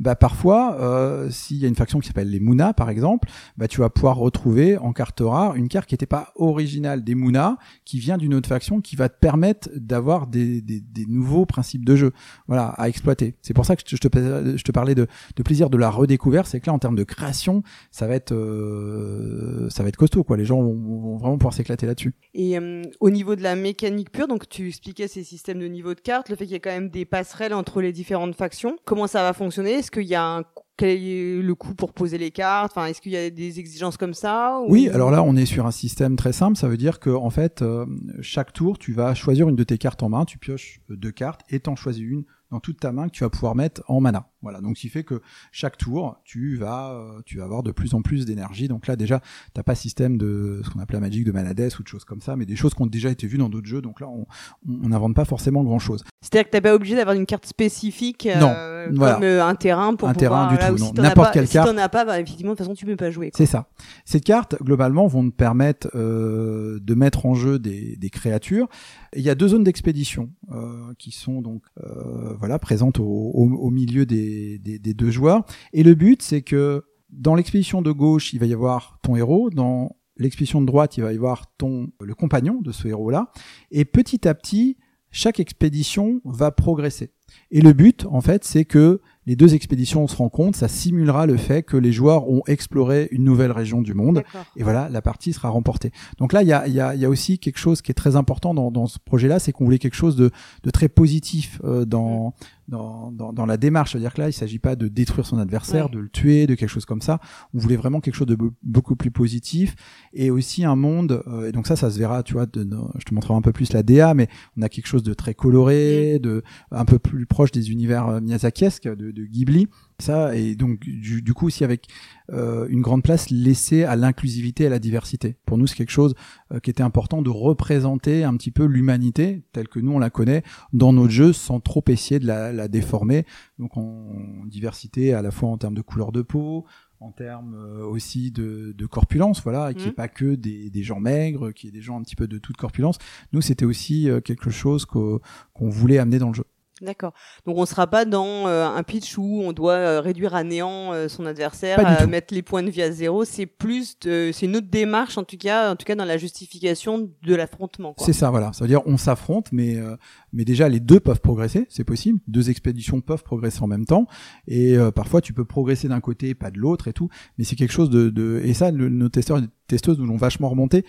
bah parfois, euh, s'il y a une faction qui s'appelle les Muna par exemple, bah tu vas pouvoir retrouver en carte rare une carte qui n'était pas originale des Muna, qui vient d'une autre faction, qui va te permettre d'avoir des, des, des nouveaux principes de jeu, voilà, à exploiter. C'est pour ça que je te, je te parlais de, de plaisir de la redécouverte, c'est que là en termes de création, ça va être euh, ça va être costaud quoi. Les gens vont, vont vraiment pouvoir s'éclater là-dessus. Et euh, au niveau de la mécanique pure, donc tu expliquais ces systèmes de niveau de cartes, le fait qu'il y ait quand même des passerelles entre les différentes factions. Comment ça va fonctionner? Est-ce qu'il y a un quel est le coût pour poser les cartes? Enfin, est-ce qu'il y a des exigences comme ça ou- Oui, alors là, on est sur un système très simple. Ça veut dire que, en fait, euh, chaque tour, tu vas choisir une de tes cartes en main. Tu pioches euh, deux cartes et t'en choisis une dans toute ta main que tu vas pouvoir mettre en mana. Voilà. Donc, ce qui fait que chaque tour, tu vas, euh, tu vas avoir de plus en plus d'énergie. Donc là, déjà, t'as pas système de ce qu'on appelle la Magic de Manades ou de choses comme ça, mais des choses qui ont déjà été vues dans d'autres jeux. Donc là, on n'invente pas forcément grand chose. C'est-à-dire que t'es pas obligé d'avoir une carte spécifique euh, Non, comme voilà. euh, un terrain pour Un pouvoir, terrain du là tout, si N'importe quelle si carte. t'en as pas, bah, effectivement, de toute façon, tu peux pas jouer. C'est ça. Ces cartes, globalement, vont te permettre euh, de mettre en jeu des, des créatures. Il y a deux zones d'expédition euh, qui sont donc euh, voilà présentes au, au, au milieu des, des, des deux joueurs. Et le but, c'est que dans l'expédition de gauche, il va y avoir ton héros. Dans l'expédition de droite, il va y avoir ton le compagnon de ce héros-là. Et petit à petit, chaque expédition va progresser. Et le but, en fait, c'est que les deux expéditions se rencontrent, ça simulera le fait que les joueurs ont exploré une nouvelle région du monde. Et voilà, la partie sera remportée. Donc là, il y a, il y, a, y a aussi quelque chose qui est très important dans, dans ce projet-là, c'est qu'on voulait quelque chose de, de très positif euh, dans, dans, dans, dans la démarche. C'est-à-dire que là, il s'agit pas de détruire son adversaire, Ouais. de le tuer, de quelque chose comme ça. On voulait vraiment quelque chose de be- beaucoup plus positif et aussi un monde. euh, et donc ça, ça se verra, tu vois. De, de- je te montrerai un peu plus la DA, mais on a quelque chose de très coloré, de un peu plus proche des univers euh, de, de Ghibli. Ça et donc du, du coup aussi avec euh, une grande place laissée à l'inclusivité et à la diversité. Pour nous, c'est quelque chose euh, qui était important de représenter un petit peu l'humanité telle que nous on la connaît dans notre jeu sans trop essayer de la, la déformer. Donc en diversité à la fois en termes de couleur de peau, en termes euh, aussi de, de corpulence, voilà, et qui Mhm. est pas que des, des gens maigres, qui est des gens un petit peu de toute corpulence. Nous, c'était aussi euh, quelque chose qu'o- qu'on voulait amener dans le jeu. D'accord. Donc on sera pas dans euh, un pitch où on doit euh, réduire à néant euh, son adversaire, euh, mettre les points de vie à zéro. C'est plus, de- c'est une autre démarche en tout cas, en tout cas dans la justification de l'affrontement. C'est ça, voilà. Ça veut dire on s'affronte, mais euh, mais déjà les deux peuvent progresser, c'est possible. Deux expéditions peuvent progresser en même temps, et euh, parfois tu peux progresser d'un côté, pas de l'autre et tout. Mais c'est quelque chose de, de et ça, le- nos testeurs et testeuses nous l'ont vachement remonté,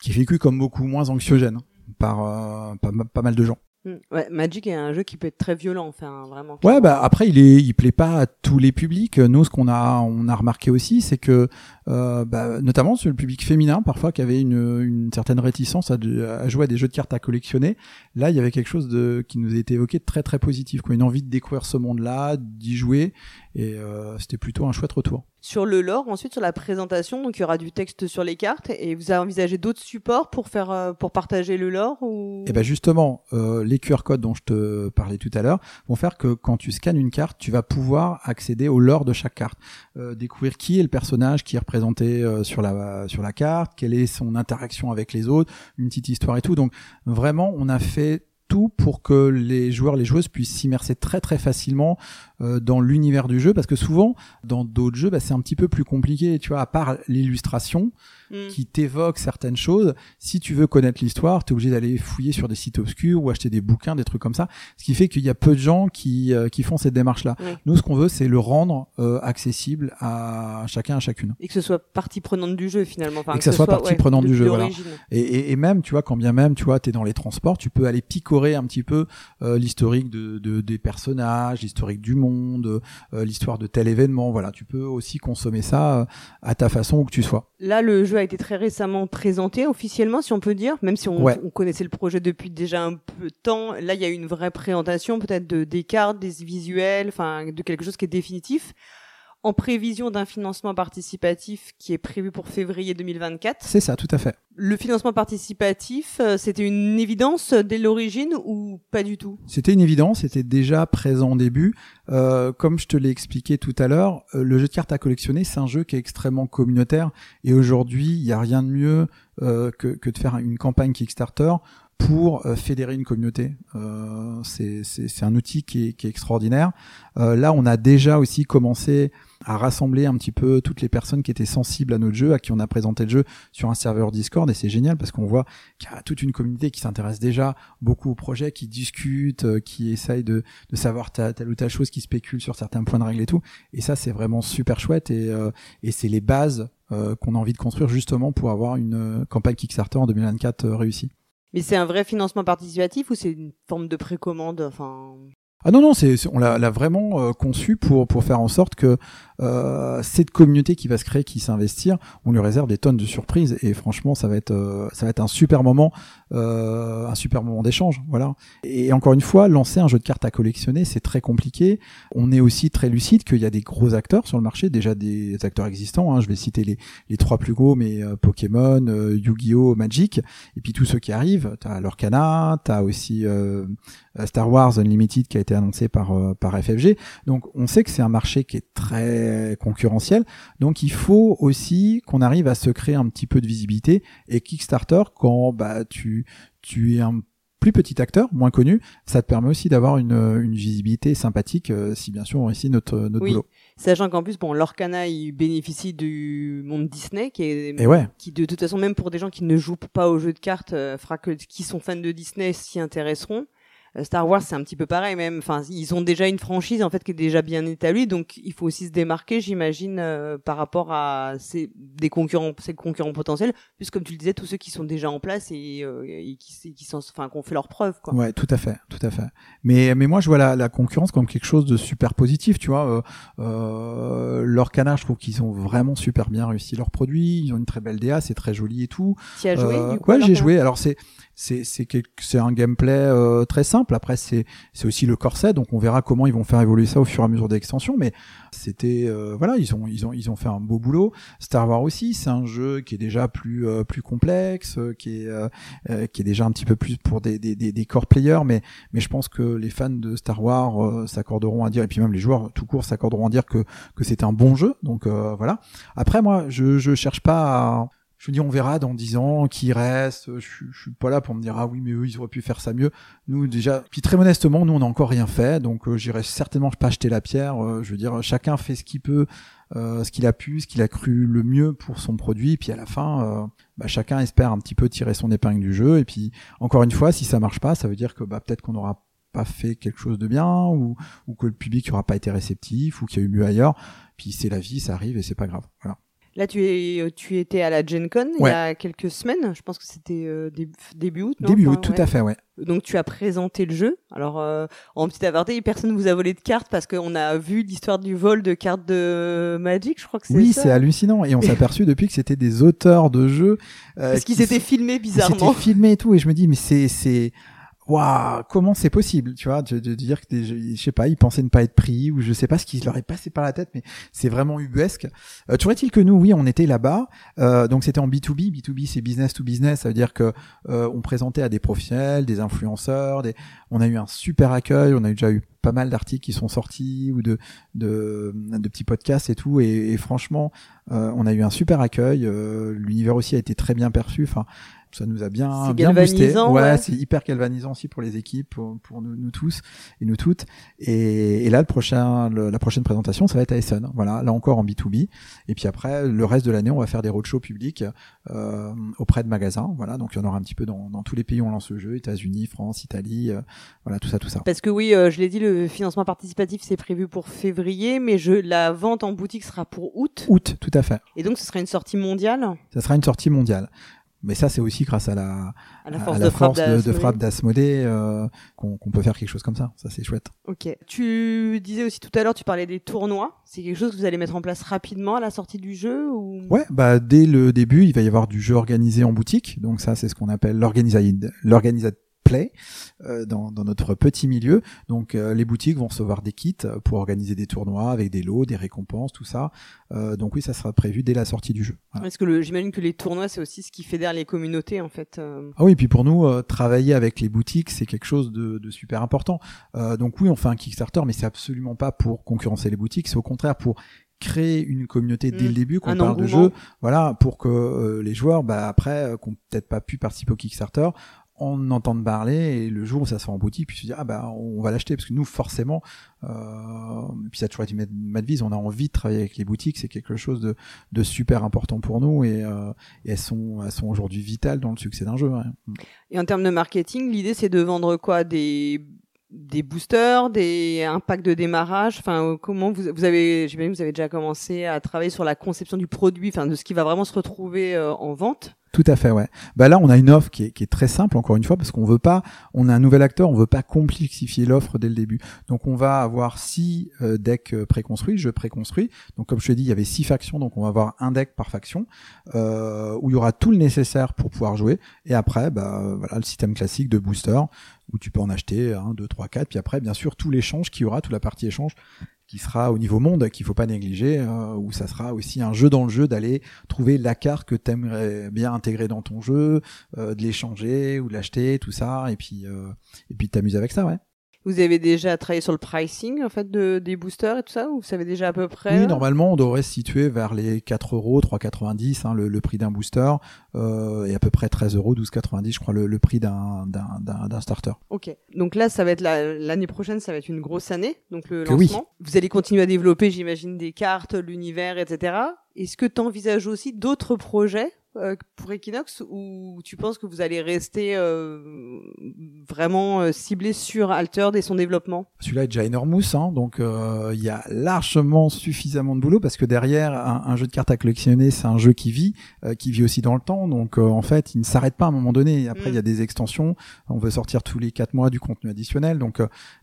qui est vécu comme beaucoup moins anxiogène par euh, pas, pas mal de gens. Mm. Ouais, Magic est un jeu qui peut être très violent, enfin vraiment. Ouais, bah après il est, il plaît pas à tous les publics. Nous, ce qu'on a, on a remarqué aussi, c'est que, euh, bah, notamment sur le public féminin, parfois qui avait une, une certaine réticence à, à, jouer à des jeux de cartes à collectionner. Là, il y avait quelque chose de qui nous a été évoqué de très très positif, quoi. Une envie de découvrir ce monde-là, d'y jouer, et euh, c'était plutôt un chouette retour. Sur le lore, ensuite sur la présentation, donc il y aura du texte sur les cartes, et vous avez envisagé d'autres supports pour faire, euh, pour partager le lore ou? Et ben justement, euh, les QR codes dont je te parlais tout à l'heure vont faire que quand tu scannes une carte, tu vas pouvoir accéder au lore de chaque carte, euh, découvrir qui est le personnage qui est représenté euh, sur la sur la carte, quelle est son interaction avec les autres, une petite histoire et tout. Donc vraiment, on a fait tout pour que les joueurs, les joueuses puissent s'immerser très très facilement dans l'univers du jeu, parce que souvent dans d'autres jeux, bah, c'est un petit peu plus compliqué. Tu vois, à part l'illustration mm. qui t'évoque certaines choses, si tu veux connaître l'histoire, tu es obligé d'aller fouiller sur des sites obscurs ou acheter des bouquins, des trucs comme ça. Ce qui fait qu'il y a peu de gens qui euh, qui font cette démarche-là. Nous, ce qu'on veut, c'est le rendre euh, accessible à chacun, à chacune. Et que ce soit partie prenante du jeu finalement. et que, ça soit, partie prenante du jeu. Voilà. Et, et, et, même, tu vois, quand bien même, tu vois, t'es dans les transports, tu peux aller picorer un petit peu euh, l'historique de, de, des personnages, l'historique du monde, euh, l'histoire de tel événement. Voilà, tu peux aussi consommer ça euh, à ta façon où que tu sois. Là, le jeu a été très récemment présenté officiellement, si on peut dire, même si on, on connaissait le projet depuis déjà un peu de temps. Là, il y a eu une vraie présentation, peut-être de des cartes, des visuels, enfin de quelque chose qui est définitif en prévision d'un financement participatif qui est prévu pour février 2024. C'est ça, tout à fait. Le financement participatif, euh, c'était une évidence dès l'origine ou pas du tout? C'était une évidence, c'était déjà présent au début. Euh, comme je te l'ai expliqué tout à l'heure, euh, le jeu de cartes à collectionner, c'est un jeu qui est extrêmement communautaire et aujourd'hui, il n'y a rien de mieux que, que de faire une campagne Kickstarter pour euh, fédérer une communauté. Euh, c'est un outil qui est, qui est extraordinaire. Euh, là, on a déjà aussi commencé à rassembler un petit peu toutes les personnes qui étaient sensibles à notre jeu, à qui on a présenté le jeu sur un serveur Discord, et c'est génial parce qu'on voit qu'il y a toute une communauté qui s'intéresse déjà beaucoup au projet, qui discute, euh, qui essaye de, de savoir telle ou telle chose, qui spécule sur certains points de règle et tout. Et ça, c'est vraiment super chouette, et, euh, et c'est les bases euh, qu'on a envie de construire justement pour avoir une campagne Kickstarter en 2024 réussie. Mais c'est un vrai financement participatif ou c'est une forme de précommande enfin... Ah non non, on l'a vraiment euh, conçu pour pour faire en sorte que euh, cette communauté qui va se créer, qui s'investir, on lui réserve des tonnes de surprises et franchement ça va être euh, ça va être un super moment, euh, un super moment d'échange, voilà. Et encore une fois, lancer un jeu de cartes à collectionner, c'est très compliqué. On est aussi très lucide qu'il y a des gros acteurs sur le marché, déjà des acteurs existants. Hein, je vais citer les les trois plus gros, mais Pokémon, Yu-Gi-Oh, Magic, et puis tous ceux qui arrivent. T'as Lorcana, t'as aussi Star Wars Unlimited qui a été annoncé par par FFG. Donc on sait que c'est un marché qui est très concurrentiel. Donc il faut aussi qu'on arrive à se créer un petit peu de visibilité. Et Kickstarter, quand bah tu tu es un plus petit acteur, moins connu, ça te permet aussi d'avoir une, une visibilité sympathique euh, si bien sûr on réussit notre, notre boulot. Sachant qu'en plus, bon, Lorcana, il bénéficie du monde Disney, qui est, qui de, toute façon, même pour des gens qui ne jouent pas aux jeux de cartes, euh, fera que qui sont fans de Disney s'y intéresseront. Euh, Star Wars, c'est un petit peu pareil même. Enfin, ils ont déjà une franchise en fait qui est déjà bien établie, donc il faut aussi se démarquer, j'imagine, euh, par rapport à ces des concurrents, ces concurrents potentiels, puisque comme tu le disais, tous ceux qui sont déjà en place et, euh, et qui, qui sont, enfin, qu'on fait leurs preuves, quoi. Ouais, tout à fait, tout à fait. Mais mais moi, je vois la, la concurrence comme quelque chose de super positif, tu vois. Euh, leur canard, je trouve qu'ils ont vraiment super bien réussi leurs produits. Ils ont une très belle DA, c'est très joli et tout. Tu as joué du coup, Ouais, j'ai joué. Alors c'est c'est c'est c'est un gameplay très simple. Après c'est c'est aussi le corset, donc on verra comment ils vont faire évoluer ça au fur et à mesure des extensions. Mais c'était euh, voilà, ils ont ils ont ils ont fait un beau boulot. Star Wars aussi, c'est un jeu qui est déjà plus euh, plus complexe, qui est qui est déjà un petit peu plus pour des des des, des core players. Mais mais je pense que les fans de Star Wars s'accorderont à dire et puis même les joueurs tout court s'accorderont à dire que que c'est un bon jeu. Donc voilà. Après moi je je cherche pas à je me dis on verra dans dix ans qui reste. Je, je, suis pas là pour me dire ah oui mais eux ils auraient pu faire ça mieux. Nous déjà puis très modestement nous on n'a encore rien fait donc euh, j'irai certainement pas acheter la pierre. Euh, je veux dire chacun fait ce qu'il peut, euh, ce qu'il a pu, ce qu'il a cru le mieux pour son produit. Et puis à la fin bah, chacun espère un petit peu tirer son épingle du jeu. Et puis encore une fois si ça marche pas ça veut dire que bah peut-être qu'on aura pas fait quelque chose de bien ou, ou que le public n'aura pas été réceptif ou qu'il y a eu mieux ailleurs. Puis c'est la vie, ça arrive et c'est pas grave. Là, tu es, tu étais à la Gen Con il y Ouais. a quelques semaines. Je pense que c'était euh, début, début août. non Début Enfin, août, tout ouais. à fait, ouais. Donc, tu as présenté le jeu. Alors, euh, en petit aparté, personne ne vous a volé de cartes parce qu'on a vu l'histoire du vol de cartes de Magic. Je crois que c'est Oui, c'est hallucinant. Et on s'est aperçu depuis que c'était des auteurs de jeux. euh, Parce qu'ils qui étaient filmés bizarrement. C'était filmé et tout, et je me dis mais c'est c'est waouh comment c'est possible, tu vois, de, de dire que des, je sais pas, ils pensaient ne pas être pris ou je sais pas ce qui leur est passé par la tête, mais c'est vraiment ubuesque. Euh, toujours est-il que nous, oui, on était là-bas, euh, donc c'était en B2B, B2B c'est business to business, ça veut dire que euh, on présentait à des professionnels, des influenceurs, des, on a eu un super accueil, on a déjà eu pas mal d'articles qui sont sortis ou de de, de petits podcasts et tout, et, et franchement, euh, on a eu un super accueil, euh, l'univers aussi a été très bien perçu, enfin ça nous a bien bien boosté. Ouais, ouais. c'est hyper galvanisant aussi pour les équipes, pour, pour nous, nous tous et nous toutes. Et, et là, le prochain, le- la prochaine présentation, ça va être à Essen. Voilà, là encore en B2B. Et puis après, le reste de l'année, on va faire des roadshows publics euh, auprès de magasins. Voilà, donc il y en aura un petit peu dans, dans tous les pays où on lance le jeu, États-Unis, France, Italie, euh, voilà, tout ça, tout ça. Parce que oui, euh, je l'ai dit, le financement participatif c'est prévu pour février, mais je, la vente en boutique sera pour août. Août, tout à fait. Et donc, ce sera une sortie mondiale? Ça sera une sortie mondiale. Mais ça, c'est aussi grâce à la, à la à force la de frappe de, de d'Asmodée. frappe d'Asmodée euh, qu'on peut faire quelque chose comme ça. Ça, c'est chouette. Ok. Tu disais aussi tout à l'heure, tu parlais des tournois. C'est quelque chose que vous allez mettre en place rapidement à la sortie du jeu ou? Ouais, bah dès le début, il va y avoir du jeu organisé en boutique. Donc ça, c'est ce qu'on appelle l'organisade play euh, dans, dans notre petit milieu. Donc euh, les boutiques vont recevoir des kits pour organiser des tournois avec des lots, des récompenses, tout ça. Euh, donc oui, ça sera prévu dès la sortie du jeu. Voilà. Parce que le- j'imagine que les tournois, c'est aussi ce qui fédère les communautés, en fait. euh. Ah oui, et puis pour nous, euh, travailler avec les boutiques, c'est quelque chose de, de super important. Euh, donc oui, on fait un Kickstarter, mais c'est absolument pas pour concurrencer les boutiques, c'est au contraire pour créer une communauté dès Mm. le début, qu'on parle de jeu, voilà, pour que euh, les joueurs, bah, après, euh, qui peut-être pas pu participer au Kickstarter, en entendent parler et le jour où ça sera en boutique, puis se dire ah bah on va l'acheter parce que nous forcément, euh, puis ça a toujours été ma devise, on a envie de travailler avec les boutiques, c'est quelque chose de, de super important pour nous et, euh, et elles sont elles sont aujourd'hui vitales dans le succès d'un jeu. Et en termes de marketing, l'idée, c'est de vendre quoi? Des des boosters, des pack de démarrage. Enfin, euh, comment vous, vous avez, j'imagine, vous avez déjà commencé à travailler sur la conception du produit, enfin, de ce qui va vraiment se retrouver euh, en vente? Tout à fait, ouais. Bah là, on a une offre qui est, qui est très simple, encore une fois, parce qu'on veut pas, on a un nouvel acteur, on veut pas complexifier l'offre dès le début. Donc, on va avoir six euh, decks euh, préconstruits, jeux préconstruits. Donc, comme je te dis, il y avait six factions, donc on va avoir un deck par faction, euh, où il y aura tout le nécessaire pour pouvoir jouer. Et après, bah voilà, le système classique de booster, où tu peux en acheter un, deux, trois, quatre. Puis après, bien sûr, tout l'échange qu'il y aura, toute la partie échange qui sera au niveau monde, qu'il faut pas négliger, euh, où ça sera aussi un jeu dans le jeu d'aller trouver la carte que t'aimerais bien intégrer dans ton jeu, euh, de l'échanger ou de l'acheter, tout ça, et puis euh, et puis t'amuser avec ça, ouais. Vous avez déjà travaillé sur le pricing en fait de, des boosters et tout ça Ou vous savez déjà à peu près Oui, normalement, on devrait se situer vers les 4 euros, 3,90, hein, le, le prix d'un booster, euh, et à peu près 13 euros, 12,90, je crois, le, le prix d'un starter. Ok. Donc là, ça va être la- l'année prochaine, ça va être une grosse année, donc le Que oui. lancement. Vous allez continuer à développer, j'imagine, des cartes, l'univers, etc. Est-ce que tu envisages aussi d'autres projets euh, pour Equinox ou tu penses que vous allez rester euh, vraiment euh, ciblé sur Altered et son développement? Celui-là est déjà énormous, hein, donc euh, il y a largement suffisamment de boulot parce que derrière un, un jeu de cartes à collectionner, c'est un jeu qui vit, euh, qui vit aussi dans le temps. Donc euh, en fait, il ne s'arrête pas à un moment donné. Après, il Mm. y a des extensions. On veut sortir tous les quatre mois du contenu additionnel, donc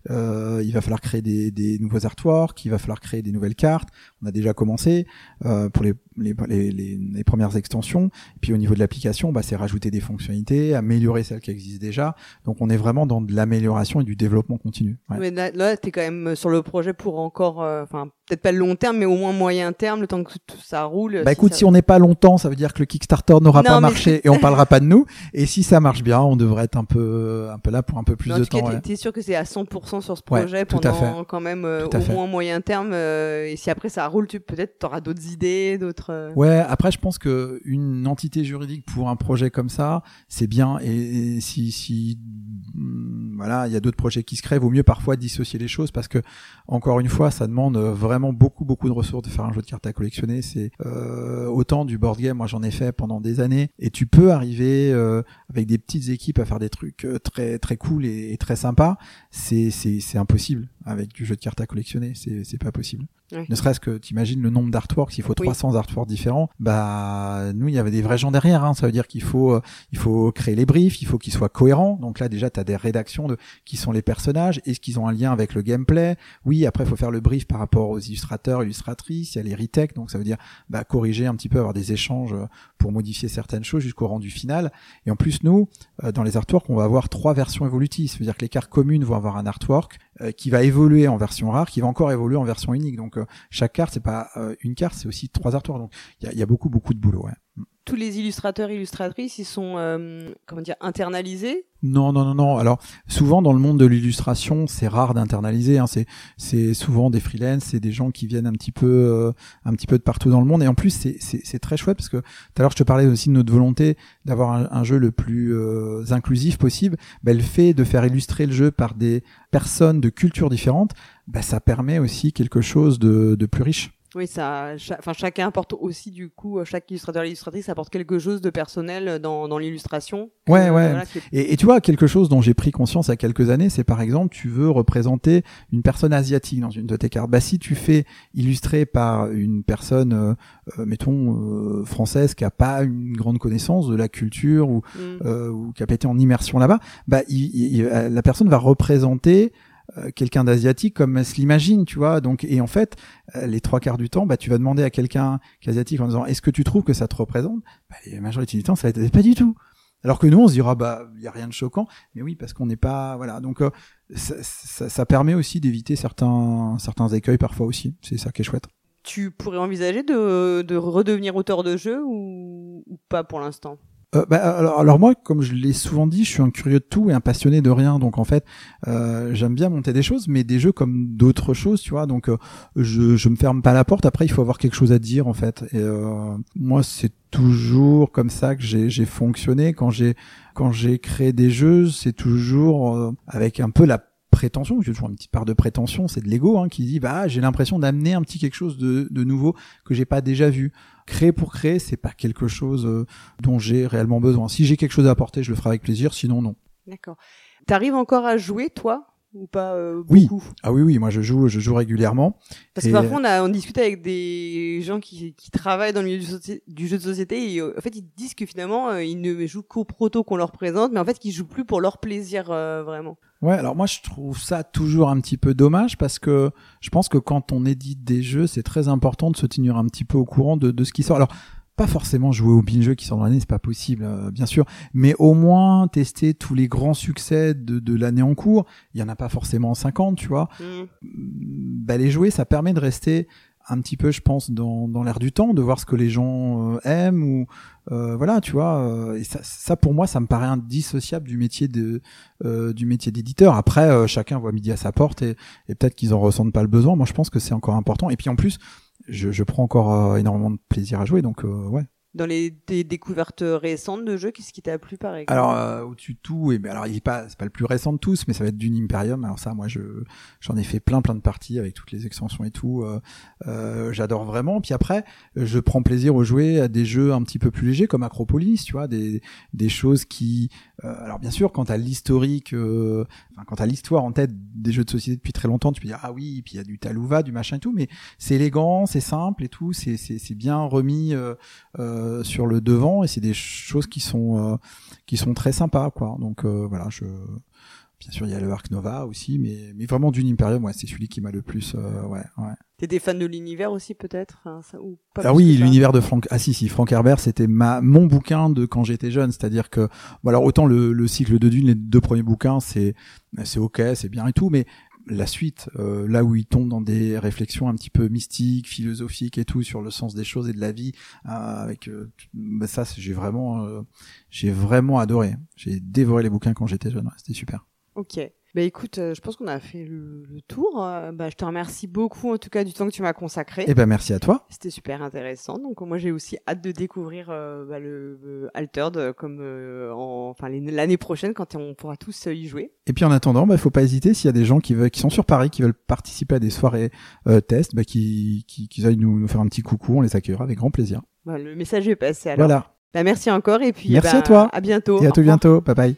il va falloir créer des, des nouveaux artworks, il va falloir créer des nouvelles cartes. On a déjà commencé euh, pour les, les, les, les- les premières extensions. Et puis au niveau de l'application, bah, c'est rajouter des fonctionnalités, améliorer celles qui existent déjà. Donc on est vraiment dans de l'amélioration et du développement continu. Mais là, quand même sur le projet pour encore, euh, peut-être pas le long terme, mais au moins moyen terme, le temps que tout ça roule. Bah écoute, ça- si on n'est pas longtemps, ça veut dire que le Kickstarter n'aura pas marché et on parlera pas de nous. Et si ça marche bien, on devrait être un peu, un peu là pour un peu plus en de tout temps. ouais. t'es sûr que c'est à 100% sur ce Ouais, projet à pendant quand même euh, au fait. moins moyen terme. euh, et si après ça roule, tu peut-être t'auras d'autres idées, d'autres. euh, Ouais, après je pense que une entité juridique pour un projet comme ça, c'est bien. Et, et si, si voilà, il y a d'autres projets qui se créent, vaut mieux parfois dissocier les choses parce que encore une fois, ça demande vraiment beaucoup beaucoup de ressources de faire un jeu de cartes à collectionner. C'est euh, autant du board game, moi j'en ai fait pendant des années, et tu peux arriver euh, avec des petites équipes à faire des trucs euh, très très cool et, très sympas. C'est c'est impossible. Avec du jeu de cartes à collectionner. C'est c'est pas possible. Ouais. Ne serait-ce que t'imagines le nombre d'artworks, il faut Oui. 300 artworks différents. Bah nous il y avait des vrais gens derrière. Hein. Ça veut dire qu'il faut euh, il faut créer les briefs, il faut qu'ils soient cohérents. Donc là déjà t'as des rédactions de qui sont les personnages, est-ce qu'ils ont un lien avec le gameplay? Oui après il faut faire le brief par rapport aux illustrateurs, illustratrices. Il y a les retech, donc ça veut dire bah, corriger un petit peu, avoir des échanges euh, pour modifier certaines choses jusqu'au rendu final. Et en plus nous euh, dans les artworks on va avoir trois versions évolutives. Ça veut dire que les cartes communes vont avoir un artwork qui va évoluer en version rare, qui va encore évoluer en version unique. Donc euh, chaque carte, c'est pas euh, une carte, c'est aussi trois artworks. Donc il y a, il y a beaucoup beaucoup de boulot. Ouais. Tous les illustrateurs illustratrices, ils sont euh, comment dire internalisés. Non, non, non, non. Alors souvent dans le monde de l'illustration, c'est rare d'internaliser. Hein. C'est c'est souvent des freelance, c'est des gens qui viennent un petit peu euh, un petit peu de partout dans le monde. Et en plus c'est c'est très chouette parce que tout à l'heure je te parlais aussi de notre volonté d'avoir un, jeu le plus euh, inclusif possible. Ben, le fait de faire illustrer le jeu par des personnes de cultures différentes, ben, ça permet aussi quelque chose de de plus riche. Oui, ça, cha- enfin chacun apporte aussi du coup, euh, chaque illustrateur, illustratrice apporte quelque chose de personnel dans, dans l'illustration. Ouais, ouais. voilà, qui est- Et, et tu vois, quelque chose dont j'ai pris conscience il y a quelques années, c'est par exemple, tu veux représenter une personne asiatique dans une de tes cartes. Bah, si tu fais illustrer par une personne, euh, euh, mettons, euh, française qui a pas une grande connaissance de la culture ou, Mm. euh, ou qui a pas été en immersion là-bas, bah, il- il- euh, la personne va représenter euh, quelqu'un d'asiatique comme elle se l'imagine, tu vois. Donc, et en fait, euh, les trois quarts du temps, bah, tu vas demander à quelqu'un qui est asiatique en disant, est-ce que tu trouves que ça te représente? Bah, La majorité du temps, ça va être pas du tout. Alors que nous, on se dira, bah, il y a rien de choquant. Mais oui, parce qu'on n'est pas, voilà. Donc, euh, ça, ça, ça permet aussi d'éviter certains, certains écueils parfois aussi. C'est ça qui est chouette. Tu pourrais envisager de, de redevenir auteur de jeu ou, ou pas pour l'instant? Euh, bah, alors, alors moi, comme je l'ai souvent dit, je suis un curieux de tout et un passionné de rien. Donc en fait, euh, j'aime bien monter des choses, mais des jeux comme d'autres choses, tu vois. Donc euh, je, je me ferme pas la porte. Après, il faut avoir quelque chose à dire en fait. Et euh, moi, c'est toujours comme ça que j'ai fonctionné quand j'ai quand j'ai créé des jeux. C'est toujours euh, avec un peu la prétention, j'ai toujours une petite part de prétention, c'est de l'ego hein, qui dit bah j'ai l'impression d'amener un petit quelque chose de, de nouveau que j'ai pas déjà vu. Créer pour créer, c'est pas quelque chose euh, dont j'ai réellement besoin. Si j'ai quelque chose à apporter, je le ferai avec plaisir, sinon non. D'accord. T'arrives encore à jouer toi? Ou pas euh, Oui. beaucoup? Ah oui oui, moi je joue je joue régulièrement. Parce que parfois on a on discute avec des gens qui, qui travaillent dans le milieu du, jeu de société et euh, en fait ils disent que finalement euh, ils ne jouent qu'au proto qu'on leur présente mais en fait qu'ils jouent plus pour leur plaisir vraiment. Ouais, alors moi je trouve ça toujours un petit peu dommage parce que je pense que quand on édite des jeux, c'est très important de se tenir un petit peu au courant de, de ce qui sort. Alors pas forcément jouer au binge qui sort dans l'année, c'est pas possible, euh, bien sûr, mais au moins tester tous les grands succès de, de l'année en cours. Il y en a pas forcément 50, tu vois. Mm. bah, les jouer, ça permet de rester un petit peu, je pense, dans, dans l'air du temps, de voir ce que les gens euh, aiment ou euh, voilà, tu vois. euh, et ça, ça, pour moi, ça me paraît indissociable du métier de du métier d'éditeur. Après, chacun voit midi à sa porte et, peut-être qu'ils en ressentent pas le besoin. Moi, je pense que c'est encore important. Et puis en plus, je, je prends encore énormément de plaisir à jouer, donc ouais. Dans les des découvertes récentes de jeux, qu'est-ce qui t'a plu par exemple? Alors euh, au-dessus de tout, et ben alors il est pas c'est pas le plus récent de tous, mais ça va être Dune Imperium. Alors ça, moi je j'en ai fait plein plein de parties avec toutes les extensions et tout. Euh, euh, J'adore vraiment. Puis après, je prends plaisir au jouer à des jeux un petit peu plus légers comme Acropolis, tu vois, des des choses qui. euh, alors bien sûr, quand t'as l'historique, euh, enfin quand t'as l'histoire en tête des jeux de société depuis très longtemps, tu peux dire ah oui, puis il y a du Talouva, du machin et tout, mais c'est élégant, c'est simple et tout, c'est c'est c'est bien remis. Euh, euh, sur le devant et c'est des choses qui sont euh, qui sont très sympas quoi. Donc euh, voilà je bien sûr il y a le Arc Nova aussi mais mais vraiment Dune Imperium ouais c'est celui qui m'a le plus ouais ouais. T'es des fans de l'univers aussi peut-être hein, ça, ou pas ah oui l'univers de Frank ah si si Frank Herbert c'était ma mon bouquin de quand j'étais jeune c'est-à-dire que bon alors autant le, le cycle de Dune les deux premiers bouquins c'est c'est ok c'est bien et tout mais la suite, euh, là où il tombe dans des réflexions un petit peu mystiques, philosophiques et tout sur le sens des choses et de la vie, euh, avec euh, bah ça, j'ai vraiment, euh, j'ai vraiment adoré. J'ai dévoré les bouquins quand j'étais jeune, c'était super. Ok. Bah écoute, euh, je pense qu'on a fait le, le tour. Euh, bah, je te remercie beaucoup en tout cas du temps que tu m'as consacré. Eh ben merci à toi. C'était super intéressant. Donc moi j'ai aussi hâte de découvrir euh, bah, le Altered comme en, enfin l'année prochaine quand on pourra tous y jouer. Et puis en attendant, bah, faut pas hésiter s'il y a des gens qui veulent, qui sont sur Paris, qui veulent participer à des soirées tests, bah, qui, qui, qu'ils aillent nous, nous faire un petit coucou, on les accueillera avec grand plaisir. Bah, le message est passé alors. Voilà. Merci encore et puis Merci à toi. À bientôt. Et à tout bientôt. Bye bye.